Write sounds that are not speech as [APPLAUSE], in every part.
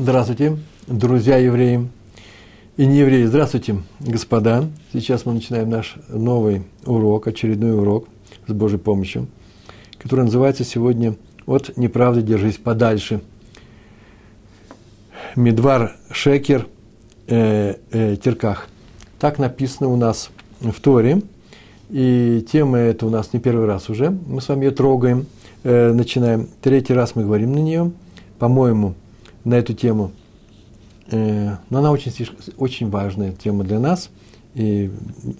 Здравствуйте, друзья евреи и не евреи. Здравствуйте, господа. Сейчас мы начинаем наш новый урок, очередной урок с Божьей помощью, который называется сегодня «От неправды держись подальше». Медвар Шекер э, э, Терках. Так написано у нас в Торе. И тема эта у нас не первый раз уже. Мы с вами ее трогаем, э, начинаем. Третий раз мы говорим на нее. По-моему, на эту тему. Э, но она очень, очень важная тема для нас, и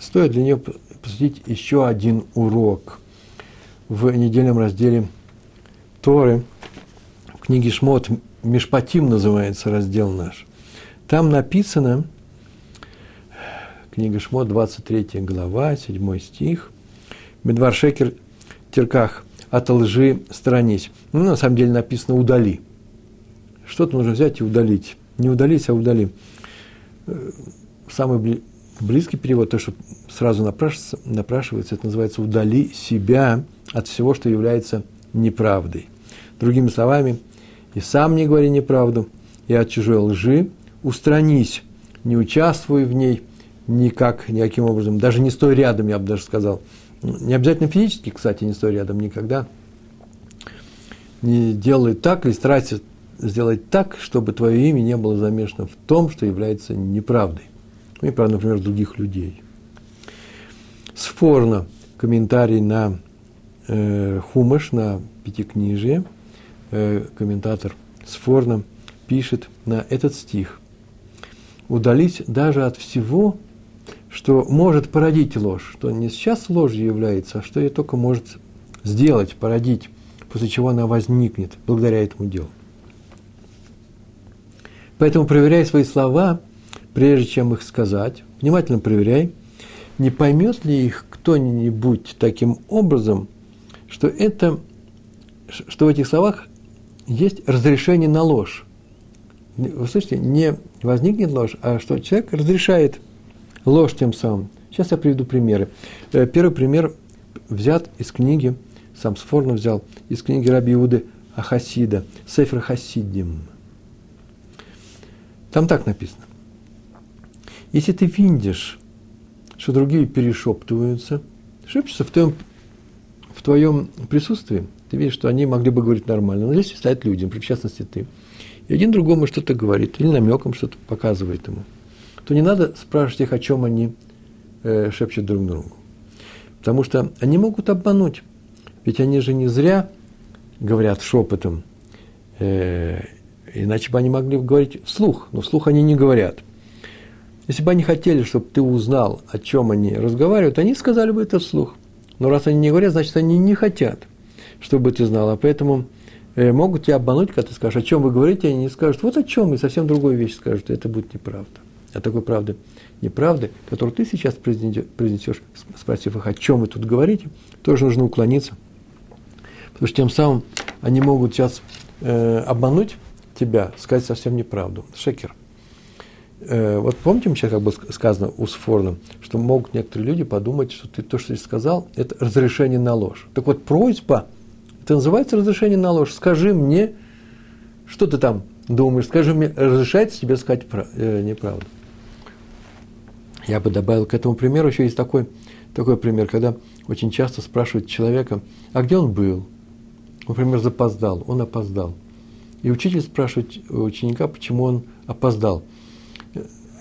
стоит для нее посвятить еще один урок в недельном разделе Торы, в книге Шмот, Мишпатим называется раздел наш. Там написано, книга Шмот, 23 глава, 7 стих, Медвар Шекер Терках, от лжи сторонись. Ну, на самом деле написано «удали» что-то нужно взять и удалить. Не удалить, а удали. Э, самый близкий перевод, то, что сразу напрашивается, напрашивается, это называется «удали себя от всего, что является неправдой». Другими словами, и сам не говори неправду, и от чужой лжи устранись, не участвуй в ней никак, никаким образом, даже не стой рядом, я бы даже сказал. Не обязательно физически, кстати, не стой рядом никогда. Не делай так или старайся сделать так, чтобы твое имя не было замешано в том, что является неправдой. Ну, неправда, например, других людей. Сфорно комментарий на э, Хумаш, на Пятикнижие, э, комментатор Сфорно пишет на этот стих. Удались даже от всего, что может породить ложь, что не сейчас ложью является, а что ее только может сделать, породить, после чего она возникнет благодаря этому делу. Поэтому проверяй свои слова, прежде чем их сказать. Внимательно проверяй, не поймет ли их кто-нибудь таким образом, что это, что в этих словах есть разрешение на ложь. Вы слышите, не возникнет ложь, а что человек разрешает ложь тем самым. Сейчас я приведу примеры. Э, первый пример взят из книги, сам Сфорно взял, из книги Раби Иуды Ахасида, Сефер Хасидим – там так написано. Если ты видишь, что другие перешептываются, шепчутся в твоем, в твоем присутствии, ты видишь, что они могли бы говорить нормально, но здесь стоят люди, в частности ты, и один другому что-то говорит, или намеком что-то показывает ему, то не надо спрашивать их, о чем они э, шепчут друг другу. Потому что они могут обмануть. Ведь они же не зря говорят шепотом, э, Иначе бы они могли говорить вслух, но вслух они не говорят. Если бы они хотели, чтобы ты узнал, о чем они разговаривают, они сказали бы это вслух. Но раз они не говорят, значит, они не хотят, чтобы ты знал. А поэтому э, могут тебя обмануть, когда ты скажешь, о чем вы говорите, они не скажут, вот о чем, и совсем другую вещь скажут, и это будет неправда. А такой правды, неправды, которую ты сейчас произнесешь, спросив их, о чем вы тут говорите, тоже нужно уклониться. Потому что тем самым они могут сейчас э, обмануть тебя, сказать совсем неправду. Шекер. Э, вот помните, сейчас как бы сказано у Сфорна, что могут некоторые люди подумать, что ты то, что ты сказал, это разрешение на ложь. Так вот, просьба, это называется разрешение на ложь. Скажи мне, что ты там думаешь, скажи мне, разрешается тебе сказать э, неправду. Я бы добавил к этому примеру, еще есть такой, такой пример, когда очень часто спрашивают человека, а где он был? Например, запоздал, он опоздал – и учитель спрашивает ученика, почему он опоздал.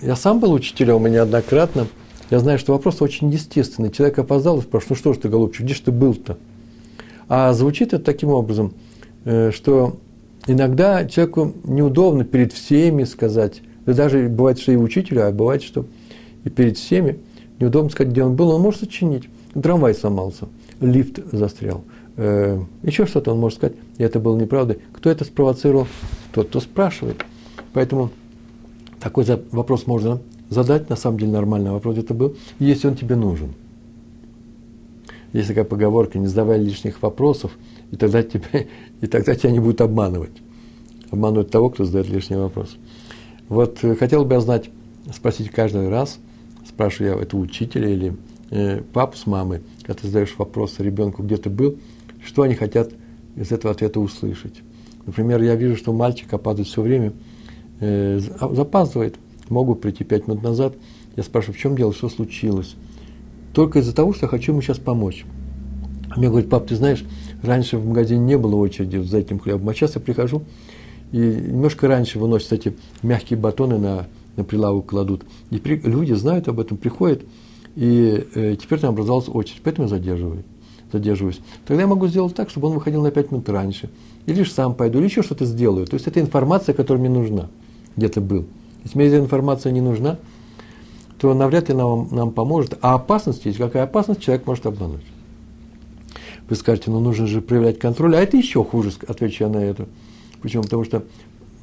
Я сам был учителем, и неоднократно. Я знаю, что вопрос очень естественный. Человек опоздал и спрашивает, ну что ж ты, голубчик, где ж ты был-то? А звучит это таким образом, э, что иногда человеку неудобно перед всеми сказать, да даже бывает, что и учителю, а бывает, что и перед всеми неудобно сказать, где он был, он может сочинить. Трамвай сломался, лифт застрял – э, еще что-то он может сказать, и это было неправдой. Кто это спровоцировал? Тот, кто спрашивает. Поэтому такой вопрос можно задать, на самом деле нормальный вопрос это был, если он тебе нужен. Есть такая поговорка, не задавай лишних вопросов, и тогда, тебе, [LAUGHS] и тогда тебя не будут обманывать. Обманывать того, кто задает лишний вопрос. Вот э, хотел бы я знать, спросить каждый раз, спрашиваю я это учителя или э, папу с мамой, когда ты задаешь вопрос ребенку, где ты был, что они хотят из этого ответа услышать. Например, я вижу, что мальчик опаздывает все время, э, запаздывает, могу прийти пять минут назад, я спрашиваю, в чем дело, что случилось? Только из-за того, что я хочу ему сейчас помочь. А мне говорит, пап, ты знаешь, раньше в магазине не было очереди за этим хлебом, а сейчас я прихожу, и немножко раньше выносят эти мягкие батоны на, на прилавок кладут. И при, люди знают об этом, приходят, и э, теперь там образовалась очередь, поэтому я задерживаю, задерживаюсь. Тогда я могу сделать так, чтобы он выходил на 5 минут раньше. Или же сам пойду, или еще что-то сделаю. То есть это информация, которая мне нужна, где-то был. Если мне эта информация не нужна, то навряд ли нам, нам поможет. А опасность есть. Какая опасность? Человек может обмануть. Вы скажете, ну нужно же проявлять контроль, а это еще хуже, отвечу я на это. Почему? Потому что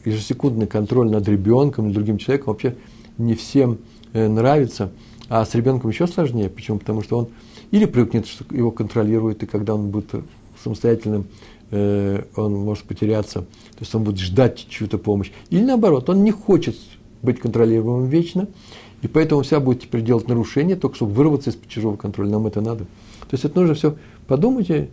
ежесекундный контроль над ребенком или другим человеком вообще не всем э, нравится, а с ребенком еще сложнее. Почему? Потому что он или привыкнет, что его контролируют, и когда он будет самостоятельным, э, он может потеряться, то есть он будет ждать чью-то помощь. Или наоборот, он не хочет быть контролируемым вечно, и поэтому вся будет теперь делать нарушения, только чтобы вырваться из-под чужого контроля. Нам это надо. То есть это нужно все Подумайте,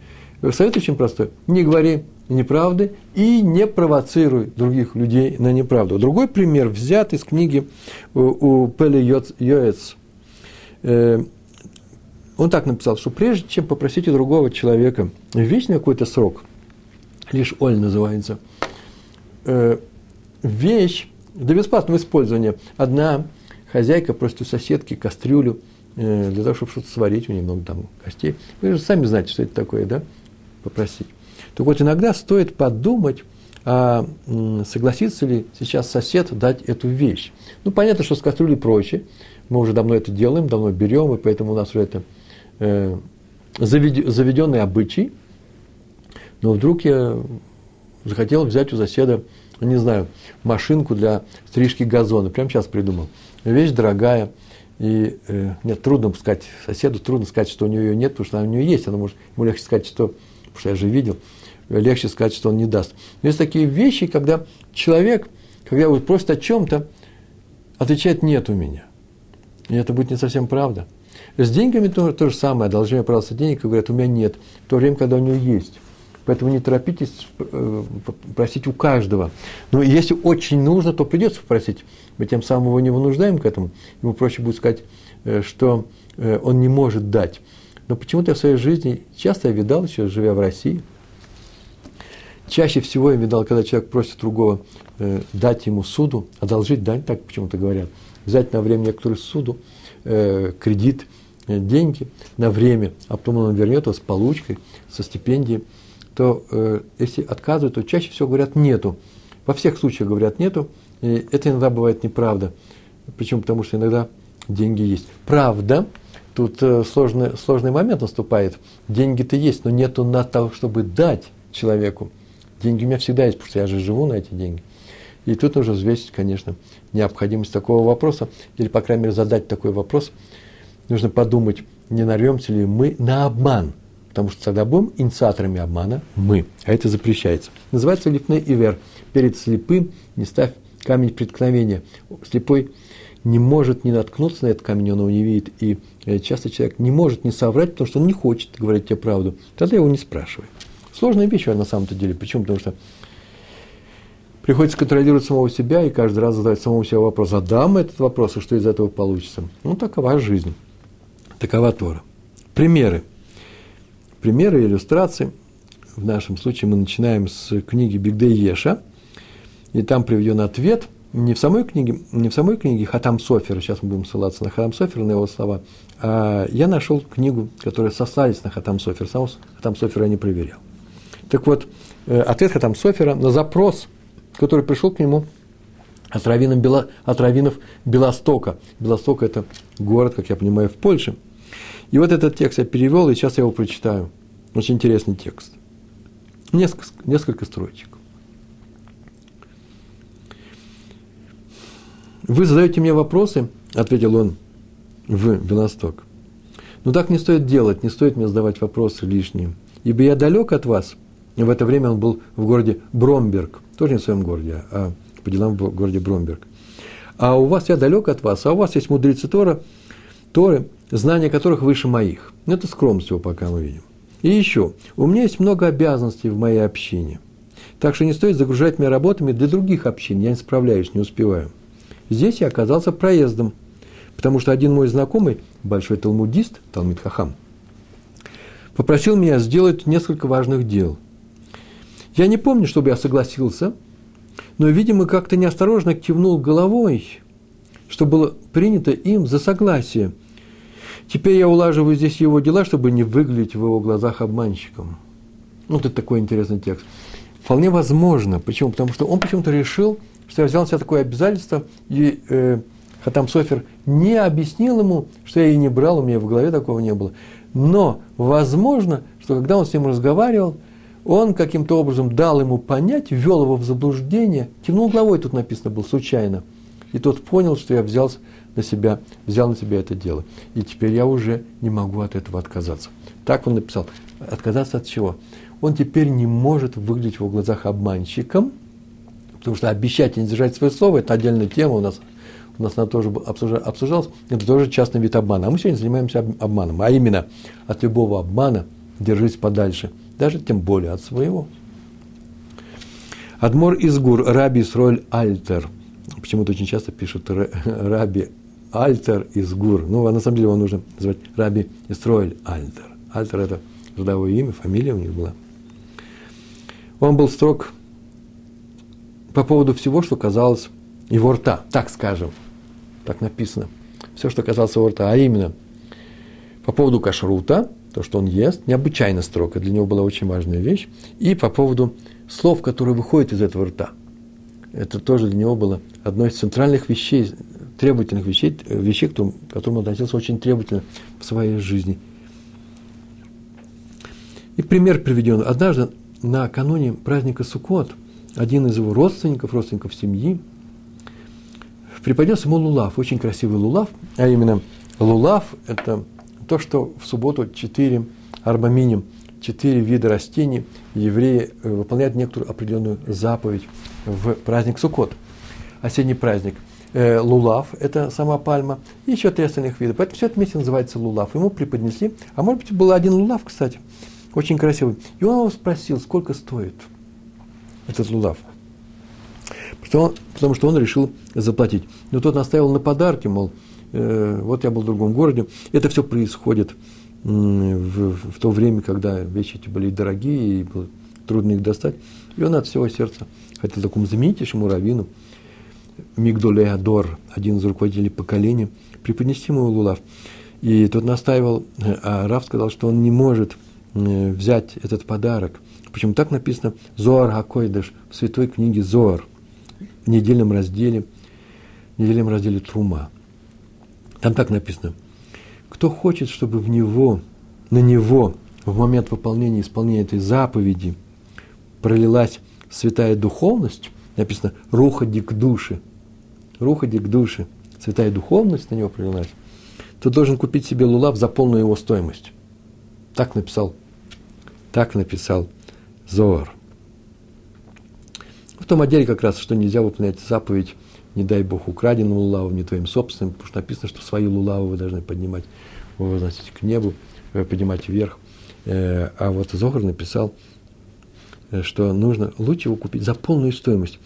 совет очень простой. Не говори неправды и не провоцируй других людей на неправду. Другой пример взят из книги у Пели Йоэц. Он так написал, что прежде чем попросить у другого человека вечный какой-то срок, лишь оль называется, э, вещь для бесплатного использования. Одна хозяйка просит у соседки кастрюлю – Э, для того, чтобы что-то сварить, у нее много там костей. Вы же сами знаете, что это такое, да? Попросить. Так вот, иногда стоит подумать, а согласится ли сейчас сосед дать эту вещь. Ну, понятно, что с кастрюлей проще. Мы уже давно это делаем, давно берем, и поэтому у нас уже это заведенный обычай. Но вдруг я захотел взять у соседа, не знаю, машинку для стрижки газона. Прямо сейчас придумал. Вещь дорогая – и э, нет, трудно сказать соседу, трудно сказать, что у нее ее нет, потому что она у нее есть. Она может, ему легче сказать, что, потому что я же видел, легче сказать, что он не даст. Но есть такие вещи, когда человек, когда вот просит о чем-то, отвечает «нет у меня». И это будет не совсем правда. С деньгами то, то же самое. Одолжение, пожалуйста, денег, и говорят, у меня нет. В то время, когда у него есть. Поэтому не торопитесь э, просить у каждого. Но если очень нужно, то придется попросить. Мы тем самым его не вынуждаем к этому. Ему проще будет сказать, э, что э, он не может дать. Но почему-то в своей жизни часто я видал, еще живя в России, чаще всего я видал, когда человек просит другого дать ему суду, одолжить дань, так почему-то говорят, взять на время некоторую суду, кредит, деньги на время, а потом он вернет его с получкой, со стипендией – то э, если отказывают, то чаще всего говорят «нету». Во всех случаях говорят «нету», и это иногда бывает неправда. Почему? Потому что иногда деньги есть. Правда, тут э, сложный, сложный момент наступает. Деньги-то есть, но нету на то, чтобы дать человеку. Деньги у меня всегда есть, потому что я же живу на эти деньги. И тут нужно взвесить, конечно, необходимость такого вопроса, или, по крайней мере, задать такой вопрос. Нужно подумать, не нарвемся ли мы на обман – потому что тогда будем инициаторами обмана мы, а это запрещается. Называется лифней ивер. Перед слепым не ставь камень преткновения. Слепой не может не наткнуться на этот камень, он его не видит. И э, часто человек не может не соврать, потому что он не хочет говорить тебе правду. Тогда его не спрашивай. Сложная вещь на самом-то деле. Почему? Потому что приходится контролировать самого себя и каждый раз задать самому себе вопрос, задам этот вопрос, и что из этого получится. Ну, такова жизнь. Такова Тора. Примеры примеры, иллюстрации. В нашем случае мы начинаем с книги Бигдей Еша, и там приведен ответ не в самой книге, не в самой книге Хатам Софера, сейчас мы будем ссылаться на Хатам Софера, на его слова, а я нашел книгу, которая сослались на Хатам Софер, сам Хатам Софера я не проверял. Так вот, э, ответ Хатам Софера на запрос, который пришел к нему от раввинов, Бело, Белостока. Белосток – это город, как я понимаю, в Польше – и вот этот текст я перевел, и сейчас я его прочитаю. Очень интересный текст. Несколько, несколько строчек. Вы задаете мне вопросы, ответил он в Белосток. Но так не стоит делать, не стоит мне задавать вопросы лишние. Ибо я далек от вас. И в это время он был в городе Бромберг. Тоже не в своем городе, а по делам в городе Бромберг. А у вас я далек от вас, а у вас есть мудрецы Тора, Торы, знания которых выше моих. Это скромность его пока мы видим. И еще, у меня есть много обязанностей в моей общине. Так что не стоит загружать меня работами для других общин. Я не справляюсь, не успеваю. Здесь я оказался проездом, потому что один мой знакомый, большой талмудист, Талмит Хахам, попросил меня сделать несколько важных дел. Я не помню, чтобы я согласился, но, видимо, как-то неосторожно кивнул головой, что было принято им за согласие. Теперь я улаживаю здесь его дела, чтобы не выглядеть в его глазах обманщиком. Вот это такой интересный текст. Вполне возможно. Почему? Потому что он почему-то решил, что я взял на себя такое обязательство, и э, Хатам Софер не объяснил ему, что я и не брал, у меня в голове такого не было. Но возможно, что когда он с ним разговаривал, он каким-то образом дал ему понять, ввел его в заблуждение, кивнул головой, тут написано было случайно. И тот понял, что я взял на себя, взял на себя это дело. И теперь я уже не могу от этого отказаться. Так он написал. Отказаться от чего? Он теперь не может выглядеть в его глазах обманщиком, потому что обещать и не держать свое слово – это отдельная тема у нас – у нас она тоже обсуждалась, это тоже частный вид обмана. А мы сегодня занимаемся обманом. А именно, от любого обмана держись подальше, даже тем более от своего. Адмор из Гур, Раби Исроль Альтер. Почему-то очень часто пишут [LAUGHS] Раби Альтер из Гур. Ну, а на самом деле его нужно называть Раби Исроэль Альтер. Альтер – это родовое имя, фамилия у них была. Он был строг по поводу всего, что казалось его рта, так скажем так написано, все, что касалось его рта, а именно по поводу кашрута, то, что он ест, необычайно строго, для него была очень важная вещь, и по поводу слов, которые выходят из этого рта. Это тоже для него было одной из центральных вещей, требовательных вещей, вещей к которым он относился очень требовательно в своей жизни. И пример приведен. Однажды накануне праздника Суккот один из его родственников, родственников семьи, преподнес ему лулав, очень красивый лулав, а именно лулав – это то, что в субботу четыре арбаминим, четыре вида растений евреи э, выполняют некоторую определенную заповедь в праздник Суккот, осенний праздник. Э, лулав – это сама пальма, и еще три остальных вида. Поэтому все это вместе называется лулав. Ему преподнесли, а может быть, был один лулав, кстати, очень красивый. И он его спросил, сколько стоит этот лулав – что, потому что он решил заплатить. Но тот наставил на подарки, мол, э, вот я был в другом городе. Это все происходит в, в то время, когда вещи эти были дорогие, и было трудно их достать. И он от всего сердца хотел такому знаменитейшему раввину, Мигдоле Адор, один из руководителей поколения, преподнести ему лулав. И тот настаивал, а Рав сказал, что он не может э, взять этот подарок. Почему так написано Зоар Хакойдыш в святой книге Зоар в недельном разделе, в недельном разделе Трума. Там так написано. Кто хочет, чтобы в него, на него в момент выполнения, исполнения этой заповеди пролилась святая духовность, написано «руха к душе», «руха к душе», святая духовность на него пролилась, то должен купить себе лулав за полную его стоимость. Так написал, так написал Зоар. В том отделе как раз, что нельзя выполнять заповедь, не дай Бог, украденным лулавом, не твоим собственным, потому что написано, что свои лулавы вы должны поднимать, возносить к небу, э, поднимать вверх. Э, а вот Зохар написал, э, что нужно лучше его купить за полную стоимость.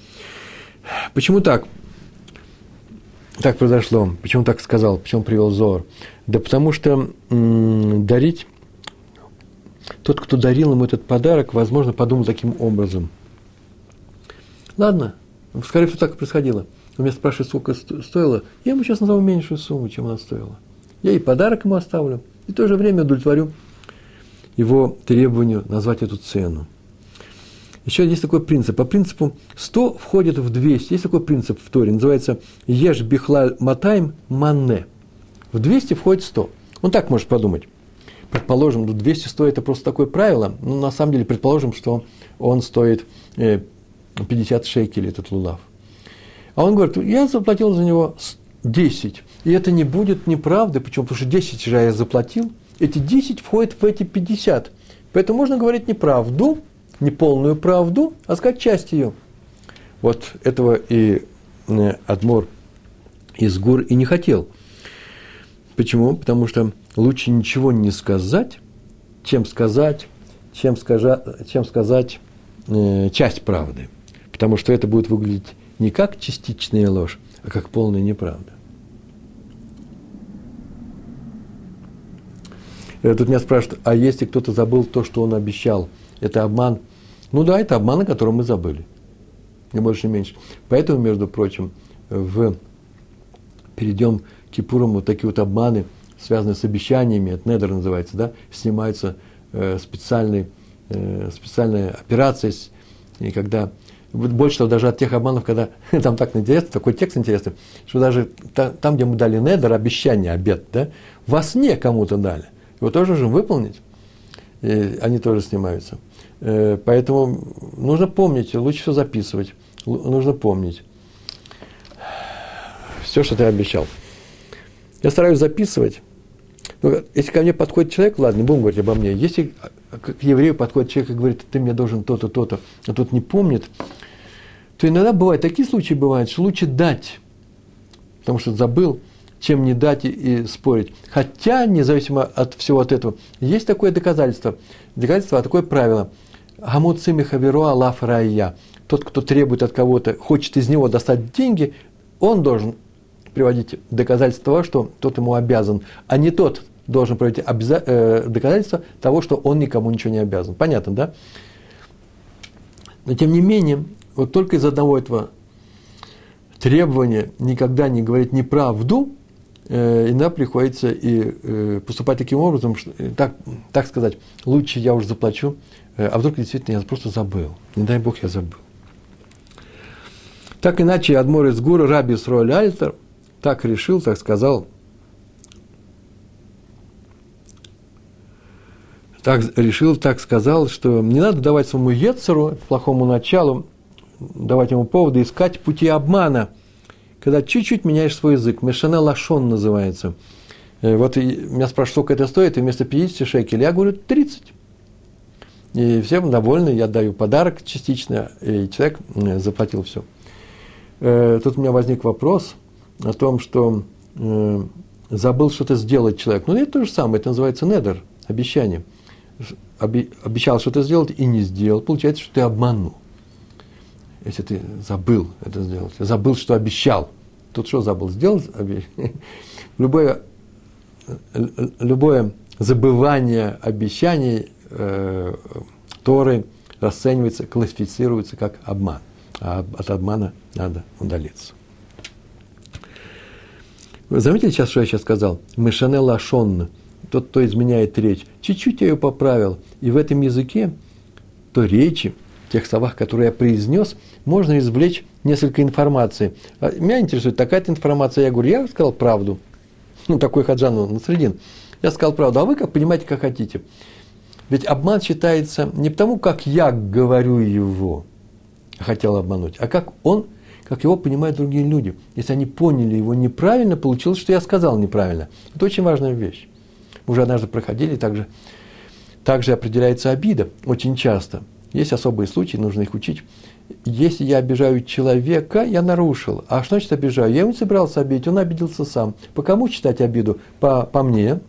Почему так? Так произошло. Почему так сказал? Почему привел Зор? Да потому что дарить, тот, кто дарил ему этот подарок, возможно, подумал таким образом – Ладно, скорее всего, так и происходило. Он меня спрашивает, сколько стоило. Я ему сейчас назову меньшую сумму, чем она стоила. Я и подарок ему оставлю, и в то же время удовлетворю его требованию назвать эту цену. Еще есть такой принцип. По принципу 100 входит в 200. Есть такой принцип в Торе, называется «Еш бихлаль матайм манне». В 200 входит 100. Он так может подумать. Предположим, 200 стоит это просто такое правило, но на самом деле предположим, что он стоит э, 50 шекелей этот лулав. А он говорит, я заплатил за него 10. И это не будет неправды. Почему? Потому что 10 же я заплатил. Эти 10 входят в эти 50. Поэтому можно говорить неправду, не полную правду, а сказать часть ее. Вот этого и Адмор из гор и не хотел. Почему? Потому что лучше ничего не сказать, чем сказать, чем, скажа, чем сказать э, часть правды. Потому что это будет выглядеть не как частичная ложь, а как полная неправда. Э, тут меня спрашивают, а если кто-то забыл то, что он обещал, это обман? Ну да, это обман, о котором мы забыли. Не больше, не меньше. Поэтому, между прочим, в перейдем к Кипурам, вот такие вот обманы, связанные с обещаниями, это недер называется, да, снимается э, специальный, э, специальная операция, и когда больше того, даже от тех обманов, когда [LAUGHS] там так интересно, такой текст интересный, что даже там, где мы дали недер, обещание, обед, да, вас не кому-то дали. Его тоже нужно выполнить. Они тоже снимаются. Э, поэтому нужно помнить, лучше все записывать. Нужно помнить. Все, что ты обещал. Я стараюсь записывать. Но если ко мне подходит человек, ладно, не будем говорить обо мне. Если к еврею подходит человек и говорит, ты мне должен то-то, то-то, а тот не помнит, то иногда бывают, такие случаи бывают, что лучше дать, потому что забыл, чем не дать и, и спорить. Хотя, независимо от всего от этого, есть такое доказательство. Доказательство, а такое правило. Гамут хаверуа лаф рая. Тот, кто требует от кого-то, хочет из него достать деньги, он должен приводить доказательства, что тот ему обязан, а не тот должен приводить обяза- э, доказательства того, что он никому ничего не обязан. Понятно, да? Но тем не менее, вот только из одного этого требования никогда не говорить неправду, иногда приходится и э, поступать таким образом, что, э, так, так сказать, лучше я уже заплачу, э, а вдруг действительно я просто забыл. Не дай Бог, я забыл. Так иначе Адмор из Гура, Раби Сроль Альтер, так решил, так сказал, так решил, так сказал, что не надо давать своему Ецеру, плохому началу, давать ему поводы искать пути обмана – когда чуть-чуть меняешь свой язык. Мешана лашон называется. Э, вот меня спрашивают, сколько это стоит, и вместо 50 шекелей я говорю 30. И всем довольны, я даю подарок частично, и человек э, заплатил все. Э, тут у меня возник вопрос о том, что забыл что-то сделать человек. Ну, это то же самое, это называется недер, обещание. Обещал что-то сделать и не сделал. Получается, что ты обманул. Если ты забыл это сделать, забыл, что обещал. Тут что забыл сделать? [LAUGHS] Любое, любое забывание обещаний э, Торы расценивается, классифицируется как обман. А от обмана надо удалиться. Вы заметили сейчас, что я сейчас сказал? Мышане лашон, тот, кто изменяет речь. Чуть-чуть я ее поправил. И в этом языке, то речи, тех словах, которые я произнес, можно извлечь несколько информации. А меня интересует такая-то информация. Я говорю, я сказал правду. Ну, такой Хаджан Насредин. Я сказал правду, а вы как понимаете, как хотите. Ведь обман считается не потому, как я говорю его, хотел обмануть, а как он, как его понимают другие люди. Если они поняли его неправильно, получилось, что я сказал неправильно. Это очень важная вещь. Мы уже однажды проходили, также, также определяется обида очень часто. Есть особые случаи, нужно их учить если я обижаю человека, я нарушил. А что значит обижаю? Я его не собирался обидеть, он обиделся сам. По кому читать обиду? По, по мне.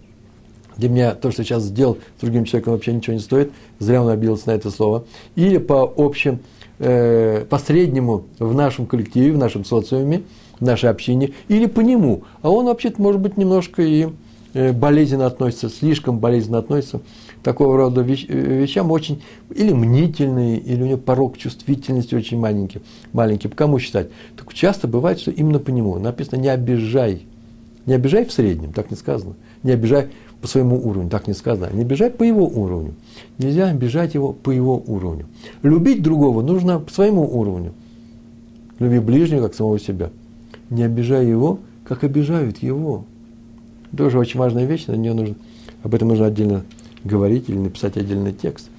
Для меня то, что сейчас сделал с другим человеком, вообще ничего не стоит. Зря он обиделся на это слово. Или по общим, э, по среднему в нашем коллективе, в нашем социуме, в нашей общине. Или по нему. А он вообще-то, может быть, немножко и болезненно относится, слишком болезненно относится такого рода э, вещам очень или мнительный, или у него порог чувствительности очень маленький, маленький. Кому считать? Так часто бывает, что именно по нему. Написано «не обижай». Не обижай в среднем, так не сказано. Не обижай по своему уровню, так не сказано. Не обижай по его уровню. Нельзя обижать его по его уровню. Любить другого нужно по своему уровню. Люби ближнего, как самого себя. Не обижай его, как обижают его. Тоже очень важная вещь, на нее нужно, об этом нужно отдельно говорить или написать отдельный текст.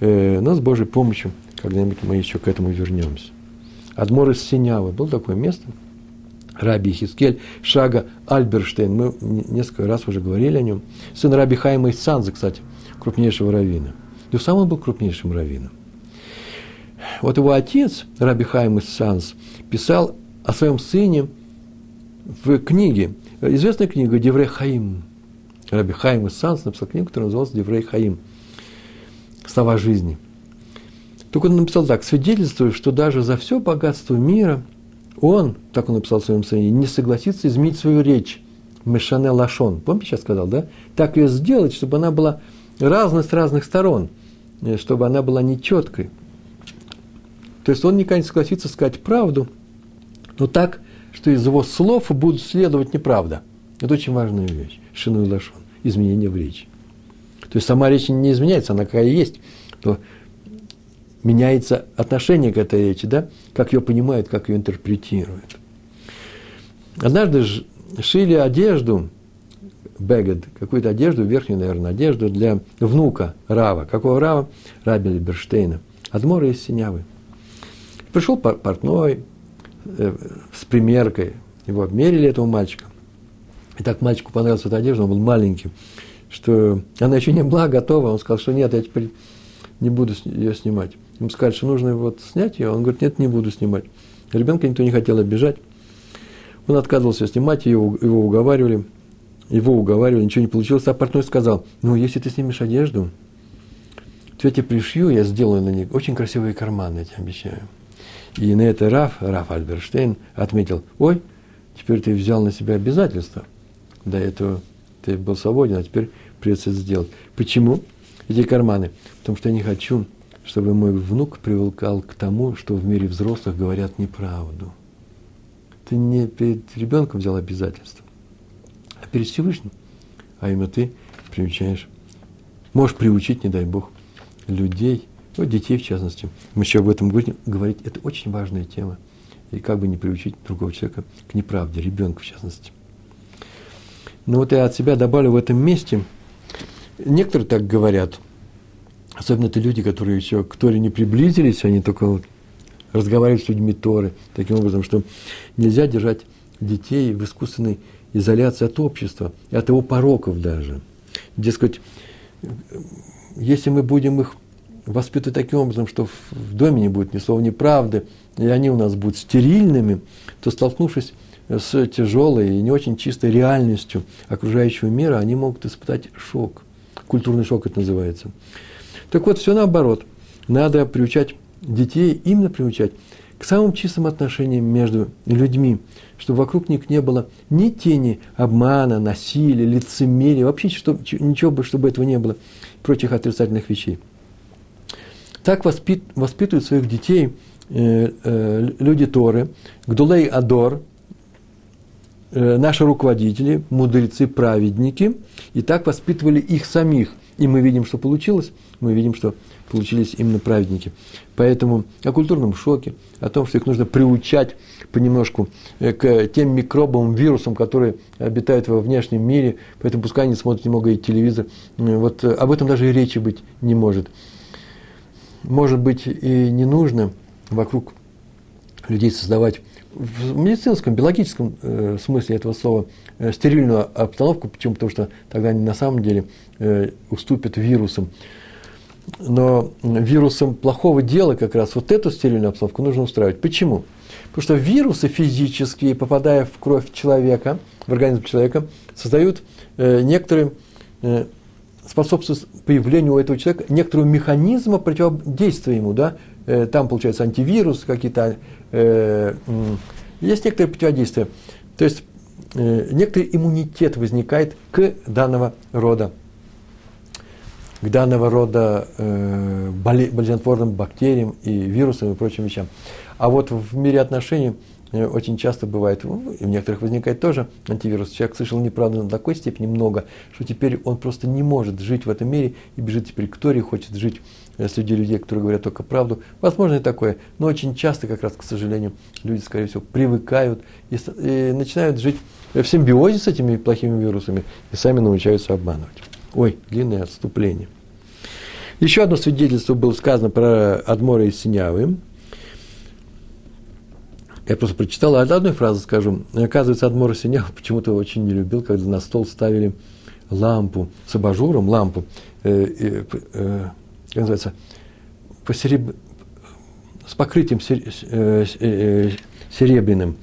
Э, но с Божьей помощью когда-нибудь мы еще к этому вернемся. Адмор из Синявы. Было такое место. Раби Хискель, Шага Альберштейн. Мы несколько раз уже говорили о нем. Сын Раби Хайма из Санза, кстати, крупнейшего раввина. И сам он был крупнейшим раввином. Вот его отец, Раби Хайм из Санз, писал о своем сыне в книге, известная книга Девре Хаим, Раби Хаим из Санс написал книгу, которая называлась Деврей Хаим. Слова жизни. Так он написал так, свидетельствую, что даже за все богатство мира он, так он написал в своем состоянии, не согласится изменить свою речь. Мешане Лашон. Помните, сейчас сказал, да? Так ее сделать, чтобы она была разной с разных сторон, э, чтобы она была нечеткой. То есть он никогда не согласится сказать правду, но так, что из его слов будут следовать неправда. Это очень важная вещь. Шину и лашон. Изменение в речи. То есть сама речь не изменяется, она какая есть. Но меняется отношение к этой речи, да? Как ее понимают, как ее интерпретируют. Однажды шили одежду, бегед, какую-то одежду, верхнюю, наверное, одежду для внука Рава. Какого Рава? Раби Берштейна. Адмора из Синявы. Пришел портной э, с примеркой, его обмерили этого мальчика. И так мальчику понравилась эта одежда, он был маленький, что она еще не была готова. Он сказал, что нет, я теперь не буду ее снимать. Ему сказали, что нужно вот снять ее. Он говорит, нет, не буду снимать. Ребенка никто не хотел обижать. Он отказывался снимать, его, его уговаривали. Его уговаривали, ничего не получилось. А портной сказал, ну, если ты снимешь одежду, то я тебе пришью, я сделаю на них очень красивые карманы, я тебе обещаю. И на это Раф, Раф Альберштейн отметил, ой, теперь ты взял на себя обязательства. До этого ты был свободен, а теперь придется это сделать. Почему эти карманы? Потому что я не хочу, чтобы мой внук привыкал к тому, что в мире взрослых говорят неправду. Ты не перед ребенком взял обязательства, а перед Всевышним. А именно ты приучаешь, можешь приучить, не дай Бог, людей – ну, детей в частности. Мы еще об этом будем говорить. Это очень важная тема. И как бы не приучить другого человека к неправде, ребенка в частности. Но вот я от себя добавлю в этом месте. Некоторые так говорят, особенно это люди, которые еще к Торе не приблизились, они только вот разговаривают с людьми Торы, таким образом, что нельзя держать детей в искусственной изоляции от общества, от его пороков даже. Дескать, если мы будем их воспитывать таким образом, что в доме не будет ни слова, ни правды, и они у нас будут стерильными, то столкнувшись с тяжелой и не очень чистой реальностью окружающего мира, они могут испытать шок. Культурный шок это называется. Так вот, все наоборот. Надо приучать детей, именно приучать к самым чистым отношениям между людьми, чтобы вокруг них не было ни тени обмана, насилия, лицемерия, вообще чтобы, ничего, чтобы этого не было, прочих отрицательных вещей. Так воспит, воспитывают своих детей э, э, люди Торы, Гдулей Адор, э, наши руководители, мудрецы, праведники, и так воспитывали их самих. И мы видим, что получилось, мы видим, что получились именно праведники. Поэтому о культурном шоке, о том, что их нужно приучать понемножку э, к тем микробам, вирусам, которые обитают во внешнем мире, поэтому пускай они смотрят немного и телевизор. Э, вот об этом даже и речи быть не может может быть, и не нужно вокруг людей создавать в медицинском, биологическом э, смысле этого слова э, стерильную обстановку, почему? Потому что тогда они на самом деле э, уступят вирусам. Но вирусам плохого дела как раз вот эту стерильную обстановку нужно устраивать. Почему? Потому что вирусы физические, попадая в кровь человека, в организм человека, создают э, некоторые э, способствует появлению у этого человека некоторого механизма противодействия ему, да, э, там, получается, антивирус какие-то, э, есть некоторые противодействия, то есть э, некоторый иммунитет возникает к данного рода, к данного рода э, болезнетворным бактериям и вирусам и прочим вещам. А вот в мире отношений – очень часто бывает, и у некоторых возникает тоже антивирус. Человек слышал неправду на такой степени много, что теперь он просто не может жить в этом мире и бежит теперь к Торе, хочет жить э, среди людей, которые говорят только правду. Возможно и такое, но очень часто, как раз, к сожалению, люди, скорее всего, привыкают и, и начинают жить в симбиозе с этими плохими вирусами и сами научаются обманывать. Ой, длинное отступление. Еще одно свидетельство было сказано про Адмора и Синявы. Я просто прочитал, одной фразы скажу. Оказывается, Адмор Синяв почему-то очень не любил, когда на стол ставили лампу с абажуром, лампу, э, э, э, как называется, посереб... с покрытием сер... э, э, серебряным,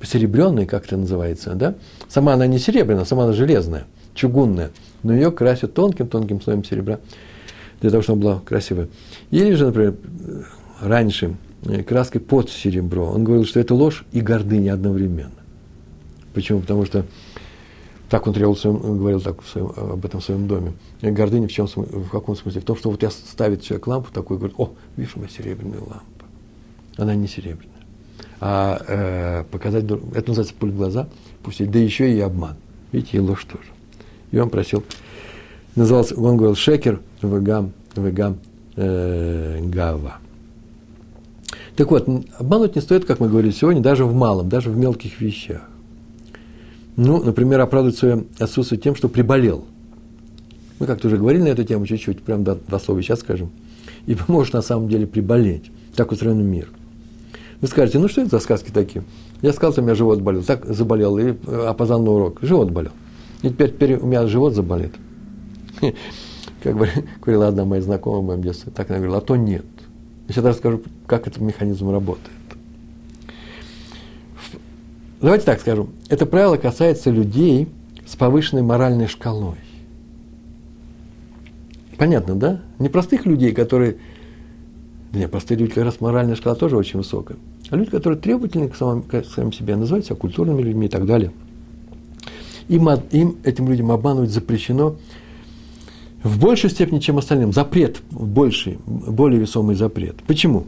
посеребренной, как это называется, да? Сама она не серебряная, сама она железная, чугунная, но ее красят тонким-тонким слоем серебра. для того, чтобы она была красивая. Или же, например, раньше краской под серебро. Он говорил, что это ложь и гордыня одновременно. Почему? Потому что так он требовал, своем, говорил так в своем, об этом в своем доме. Гордыня в, чем, в каком смысле? В том, что вот я ставит человек лампу такой, говорит, о, видишь, у меня серебряная лампа. Она не серебряная. А э, показать, это называется пуль в глаза, пустить, да еще и обман. Видите, и ложь тоже. И он просил, назывался, он говорил, шекер, вегам, вегам, э, гава. Так вот, обмануть не стоит, как мы говорили сегодня, даже в малом, даже в мелких вещах. Ну, например, оправдывать свое отсутствие тем, что приболел. Мы как-то уже говорили на эту тему чуть-чуть, прям до, до слова сейчас скажем. И можешь на самом деле приболеть. Так устроен мир. Вы скажете, ну что это за сказки такие? Я сказал, что у меня живот болел, так заболел, и э, опоздал на урок. Живот болел. И теперь, теперь у меня живот заболит. [LAUGHS] Как [LAUGHS] говорила одна моя знакомая в моем детстве, так она говорила, а то нет. Я сейчас расскажу, как этот механизм работает. Давайте так скажу. Это правило касается людей с повышенной моральной шкалой. Понятно, да? Не простых людей, которые... Да нет, простые люди, как раз моральная шкала тоже очень высокая. А люди, которые требовательны к самому, к самим себе, называют себя культурными людьми и так далее. Им, им, этим людям обманывать запрещено в большей степени, чем остальным. Запрет, больший, более весомый запрет. Почему?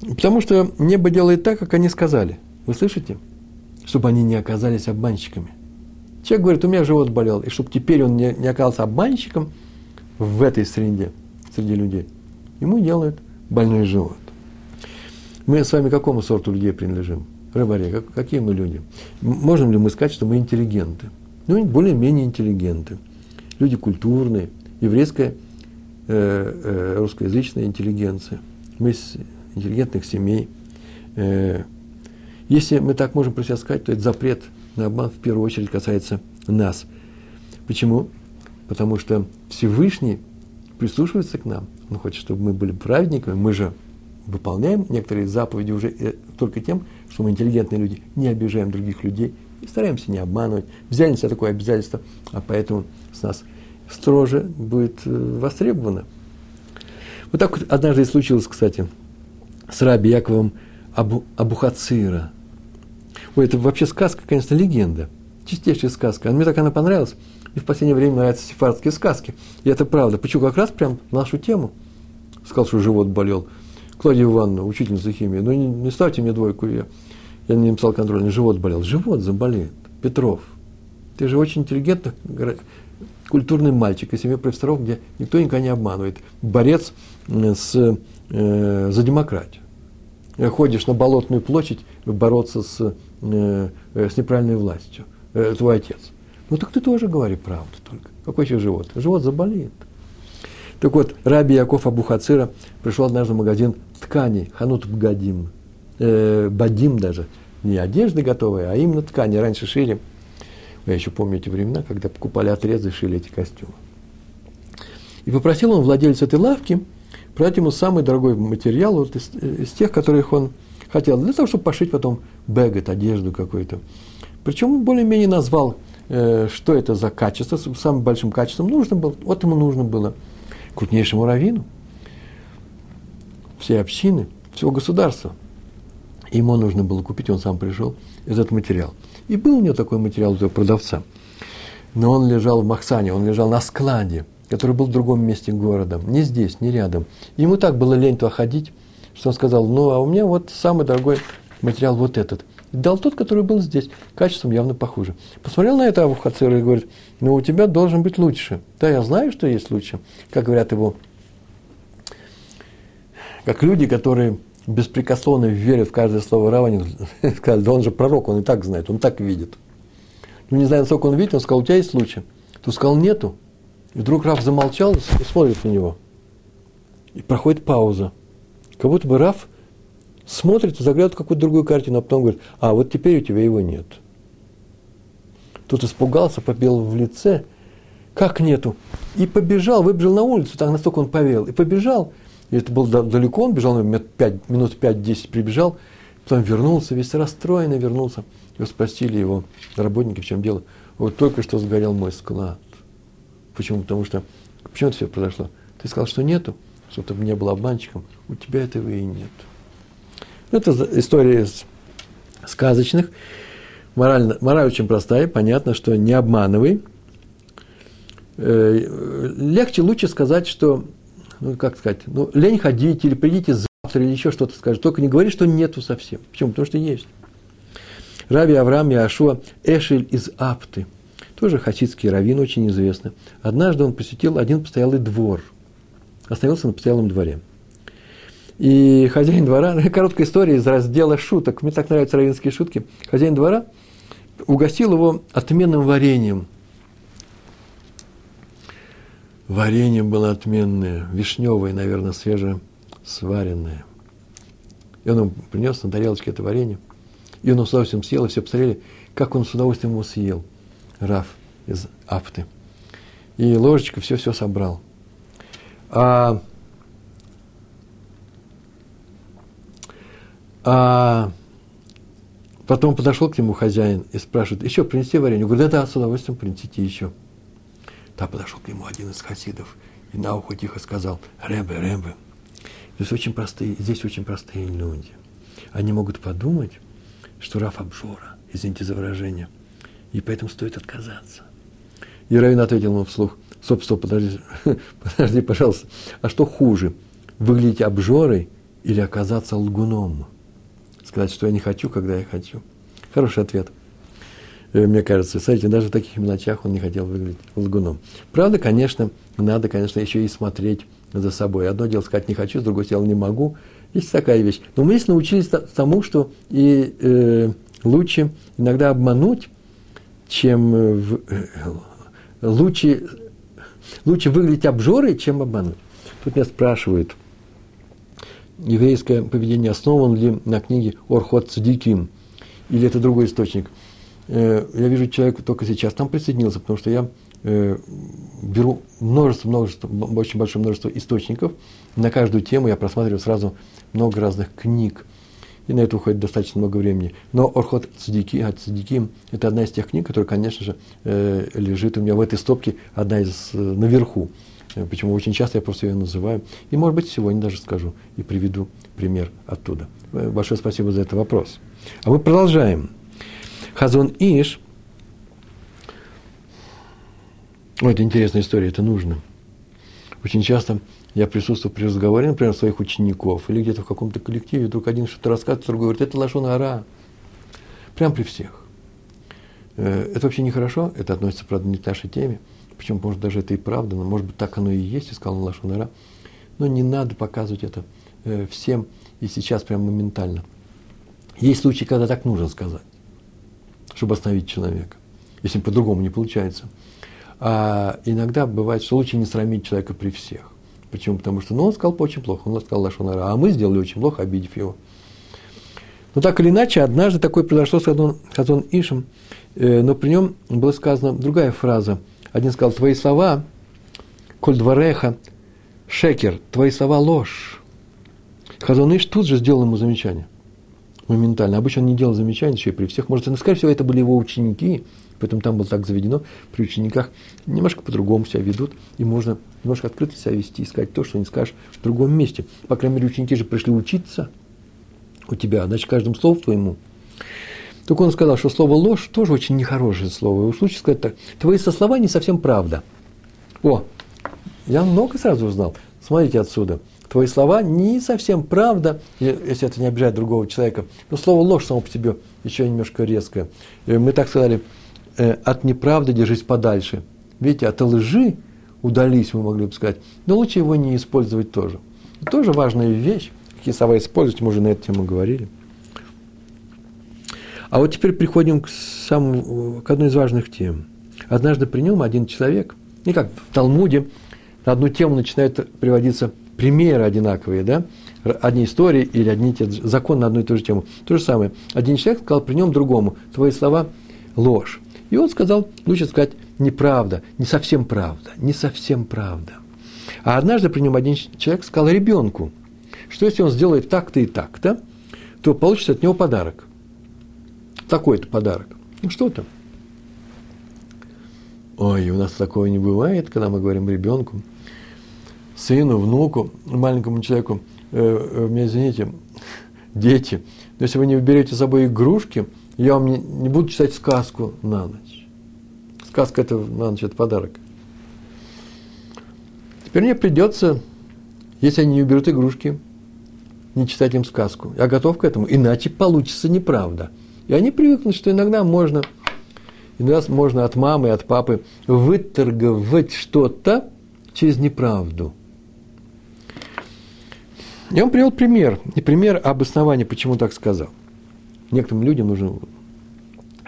Потому что небо делает так, как они сказали. Вы слышите? Чтобы они не оказались обманщиками. Человек говорит, у меня живот болел, и чтобы теперь он не, не оказался обманщиком в этой среде, среди людей, ему делают больной живот. Мы с вами какому сорту людей принадлежим? Рыбаре, как, какие мы люди? Можем ли мы сказать, что мы интеллигенты? Ну, более-менее интеллигенты. Люди культурные, еврейская, э, э, русскоязычная интеллигенция. Мы интеллигентных семей. Э, если мы так можем про себя сказать, то это запрет на обман в первую очередь касается нас. Почему? Потому что Всевышний прислушивается к нам. Он хочет, чтобы мы были праведниками. Мы же выполняем некоторые заповеди уже э, только тем, что мы интеллигентные люди, не обижаем других людей и стараемся не обманывать. Взяли на себя такое обязательство, а поэтому с нас строже будет э, востребовано. Вот так вот однажды и случилось, кстати – с Раби Яковом Абу, Абухацира. Ой, это вообще сказка, конечно, легенда. Чистейшая сказка. Мне так она понравилась. И в последнее время нравятся сефардские сказки. И это правда. Почему как раз прям нашу тему. Сказал, что живот болел. Клавдия Ивановна, учительница химии, ну не, не ставьте мне двойку, я, я не написал контрольный, живот болел. Живот заболеет. Петров, ты же очень интеллигентный, культурный мальчик из семьи профессоров, где никто никогда не обманывает. Борец с э, за демократию. Ходишь на Болотную площадь бороться с, э, э, с неправильной властью, э, твой отец. Ну так ты тоже говори правду только. Какой еще живот? Живот заболеет. Так вот, Раби Яков Абухацира пришел однажды в магазин тканей, Ханут Бгадим, э, Бадим даже, не одежды готовые, а именно ткани. Раньше шили, я еще помню эти времена, когда покупали отрезы, шили эти костюмы. И попросил он владельца этой лавки – продать ему самый дорогой материал вот из, из тех, которых он хотел, для того, чтобы пошить потом бэгет, одежду какую-то. Причем более-менее назвал, э, что это за качество, самым большим качеством нужно было, вот ему нужно было крупнейшему раввину всей общины, всего государства. Ему нужно было купить, он сам пришел, этот материал. И был у него такой материал у этого продавца. Но он лежал в Махсане, он лежал на складе – который был в другом месте города, не здесь, не рядом. Ему так было лень туда ходить, что он сказал, ну, а у меня вот самый дорогой материал вот этот. И дал тот, который был здесь, качеством явно похуже. Посмотрел на это Абу Хацер и говорит, ну, у тебя должен быть лучше. Да, я знаю, что есть лучше. Как говорят его, как люди, которые беспрекословно верят в каждое слово Равани, [LAUGHS] сказали, да он же пророк, он и так знает, он так видит. Ну, не знаю, насколько он видит, он сказал, у тебя есть лучше. Ты сказал, нету. И вдруг Раф замолчал и смотрит на него. И проходит пауза. Как будто бы Раф смотрит и заглядывает в какую-то другую картину, а потом говорит, а вот теперь у тебя его нет. Тут испугался, побел в лице. Как нету? И побежал, выбежал на улицу, так настолько он повел. И побежал. И это было далеко, он бежал, минут 5, минут 5-10 прибежал. Потом вернулся, весь расстроенный вернулся. Его спросили его работники, в чем дело. Вот только что сгорел мой склад. Почему? Потому что, почему это все произошло? Ты сказал, что нету, чтобы ты не был обманщиком. У тебя этого и нет. Это история из сказочных. Мораль, мораль очень простая. Понятно, что не обманывай. Э, легче, лучше сказать, что, ну, как сказать, ну, лень ходить, или придите завтра, или еще что-то скажет. Только не говори, что нету совсем. Почему? Потому что есть. Рави Авраам Яшуа Эшель из Апты. Тоже хасидский раввин, очень известный. Однажды он посетил один постоялый двор. Остановился на постоялом дворе. И хозяин двора, [LAUGHS] короткая история из раздела шуток, мне так нравятся раввинские шутки. Хозяин двора угостил его отменным вареньем. Варенье было отменное, вишневое, наверное, свежее, сваренное. И он ему принес на тарелочке это варенье – и он с удовольствием съел, и все посмотрели, как он с удовольствием его съел. Раф из Апты. И ложечка все-все собрал. А, а потом подошел к нему хозяин и спрашивает, еще принести варенье? Говорит, да, да, с удовольствием принесите еще. Да, подошел к нему один из хасидов и на ухо тихо сказал, Рэбе, Рэбе, здесь очень простые, здесь очень простые люди. Они могут подумать, что Раф обжора, извините за выражение, и поэтому стоит отказаться. И Равин ответил ему вслух, стоп, стоп, подожди, [LAUGHS] подожди, пожалуйста, а что хуже, выглядеть обжорой или оказаться лгуном? Сказать, что я не хочу, когда я хочу. Хороший ответ. Э, мне кажется, смотрите, даже в таких мелочах он не хотел выглядеть лгуном. Правда, конечно, надо, конечно, еще и смотреть за собой. Одно дело сказать не хочу, с другой дело не могу, есть такая вещь. Но мы здесь научились тому, что и э, лучше иногда обмануть, чем э, в, э, лучше, лучше выглядеть обжорой, чем обмануть. Тут меня спрашивают, еврейское поведение основано ли на книге Орхот Цадиким, или это другой источник. Э, я вижу человека только сейчас там присоединился, потому что я э, беру множество, множество, очень большое множество источников. На каждую тему я просматриваю сразу много разных книг. И на это уходит достаточно много времени. Но Орхот Цадики, а Цадики – это одна из тех книг, которая, конечно же, э, лежит у меня в этой стопке, одна из наверху. Почему очень часто я просто ее называю. И, может быть, сегодня даже скажу и приведу пример оттуда. Большое спасибо за этот вопрос. А мы продолжаем. Хазон Иш. Ой, это интересная история, это нужно. Очень часто я присутствую при разговоре, например, своих учеников, или где-то в каком-то коллективе, вдруг один что-то рассказывает, другой говорит, это лошон ара. Прям при всех. Э, это вообще нехорошо, это относится, правда, не к нашей теме. Почему, может, даже это и правда, но, может быть, так оно и есть, сказал лошон ара. Но не надо показывать это э, всем и сейчас прям моментально. Есть случаи, когда так нужно сказать, чтобы остановить человека, если по-другому не получается. А иногда бывает, что лучше не срамить человека при всех. Почему? Потому что ну, он сказал очень плохо, он сказал Лашонара, а мы сделали очень плохо, обидев его. Но так или иначе, однажды такое произошло с Хазон, Хазон Ишем, э, но при нем была сказана другая фраза. Один сказал, твои слова, коль двореха, шекер, твои слова ложь. Хазон Иш тут же сделал ему замечание. Моментально. Обычно он не делал замечаний еще и при всех. Может, скорее всего, это были его ученики, Поэтому там было так заведено, при учениках немножко по-другому себя ведут, и можно немножко открыто себя вести, искать то, что не скажешь в другом месте. По крайней мере, ученики же пришли учиться у тебя, значит, каждым словом твоему. Только он сказал, что слово ложь тоже очень нехорошее слово. И в случае сказать так, твои сослова не совсем правда. О, я много сразу узнал. Смотрите отсюда. Твои слова не совсем правда, если это не обижает другого человека. Но слово ложь само по себе еще немножко резкое. Мы так сказали, э, от неправды держись подальше. Видите, от лжи удались, мы могли бы сказать, но лучше его не использовать тоже. Это тоже важная вещь, какие слова использовать, мы уже на эту тему говорили. А вот теперь приходим к, самому, к одной из важных тем. Однажды при нем один человек, и как в Талмуде, на одну тему начинают приводиться примеры одинаковые, да, одни истории или одни те законы на одну и ту же тему. То же самое. Один человек сказал при нем другому, твои слова – ложь. И он сказал, лучше сказать, неправда, не совсем правда, не совсем правда. А однажды при нем один человек сказал ребенку, что если он сделает так-то и так-то, то получится от него подарок. Такой-то подарок. Ну что там? Ой, у нас такого не бывает, когда мы говорим ребенку, сыну, внуку, маленькому человеку, э, э, меня извините, дети, но если вы не берете с собой игрушки, я вам не, не буду читать сказку на ночь. Сказка это на ночь, это подарок. Теперь мне придется, если они не уберут игрушки, не читать им сказку. Я готов к этому, иначе получится неправда. И они привыкнут, что иногда можно – Иной раз можно от мамы, от папы выторговать что-то через неправду. Я вам привел пример. Не пример, обоснование, почему так сказал. Некоторым людям нужно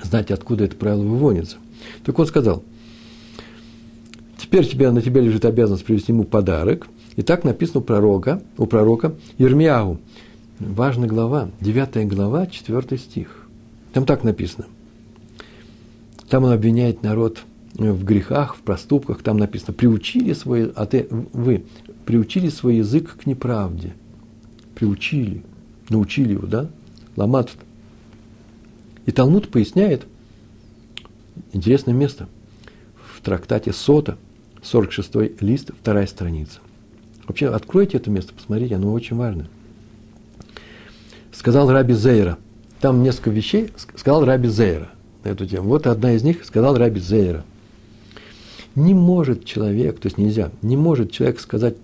знать, откуда это правило выводится. Так он сказал, теперь тебя, на тебе лежит обязанность привести ему подарок. И так написано у пророка, у пророка Ермиягу. Важная глава, 9 глава, 4 стих. Там так написано. Там он обвиняет народ в грехах, в проступках. Там написано, приучили свой, а ты, вы приучили свой язык к неправде. Приучили, научили его, да? Ломат. И Талмуд поясняет, интересное место, в трактате Сота, 46 лист, вторая страница. Вообще, откройте это место, посмотрите, оно очень важно. Сказал Раби Зейра, там несколько вещей, сказал Раби Зейра на эту тему. Вот одна из них сказал Раби Зейра. Не может человек, то есть нельзя, не может человек сказать,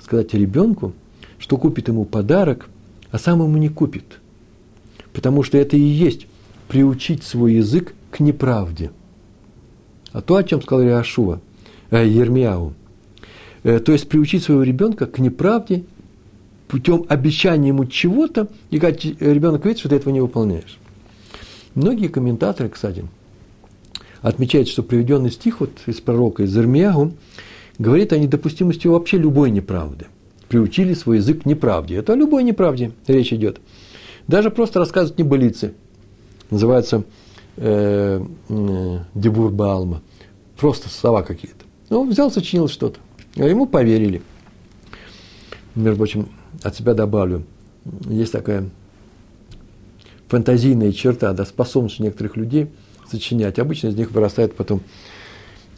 сказать ребенку, что купит ему подарок, а сам ему не купит. Потому что это и есть приучить свой язык к неправде. А то, о чем сказал Иошуа, э, Ермияу, э, то есть приучить своего ребенка к неправде путем обещания ему чего-то, и когда ребенок видит, что ты этого не выполняешь. Многие комментаторы, кстати, отмечают, что приведенный стих вот из пророка из Ирмиягу говорит о недопустимости вообще любой неправды. Приучили свой язык к неправде. Это о любой неправде речь идет. Даже просто рассказывать небылицы. Называется э, э, Дебур Баалма. Просто слова какие-то. Ну, взял, сочинил что-то. А ему поверили. Между прочим, от себя добавлю. Есть такая фантазийная черта, да, способность некоторых людей сочинять. Обычно из них вырастают потом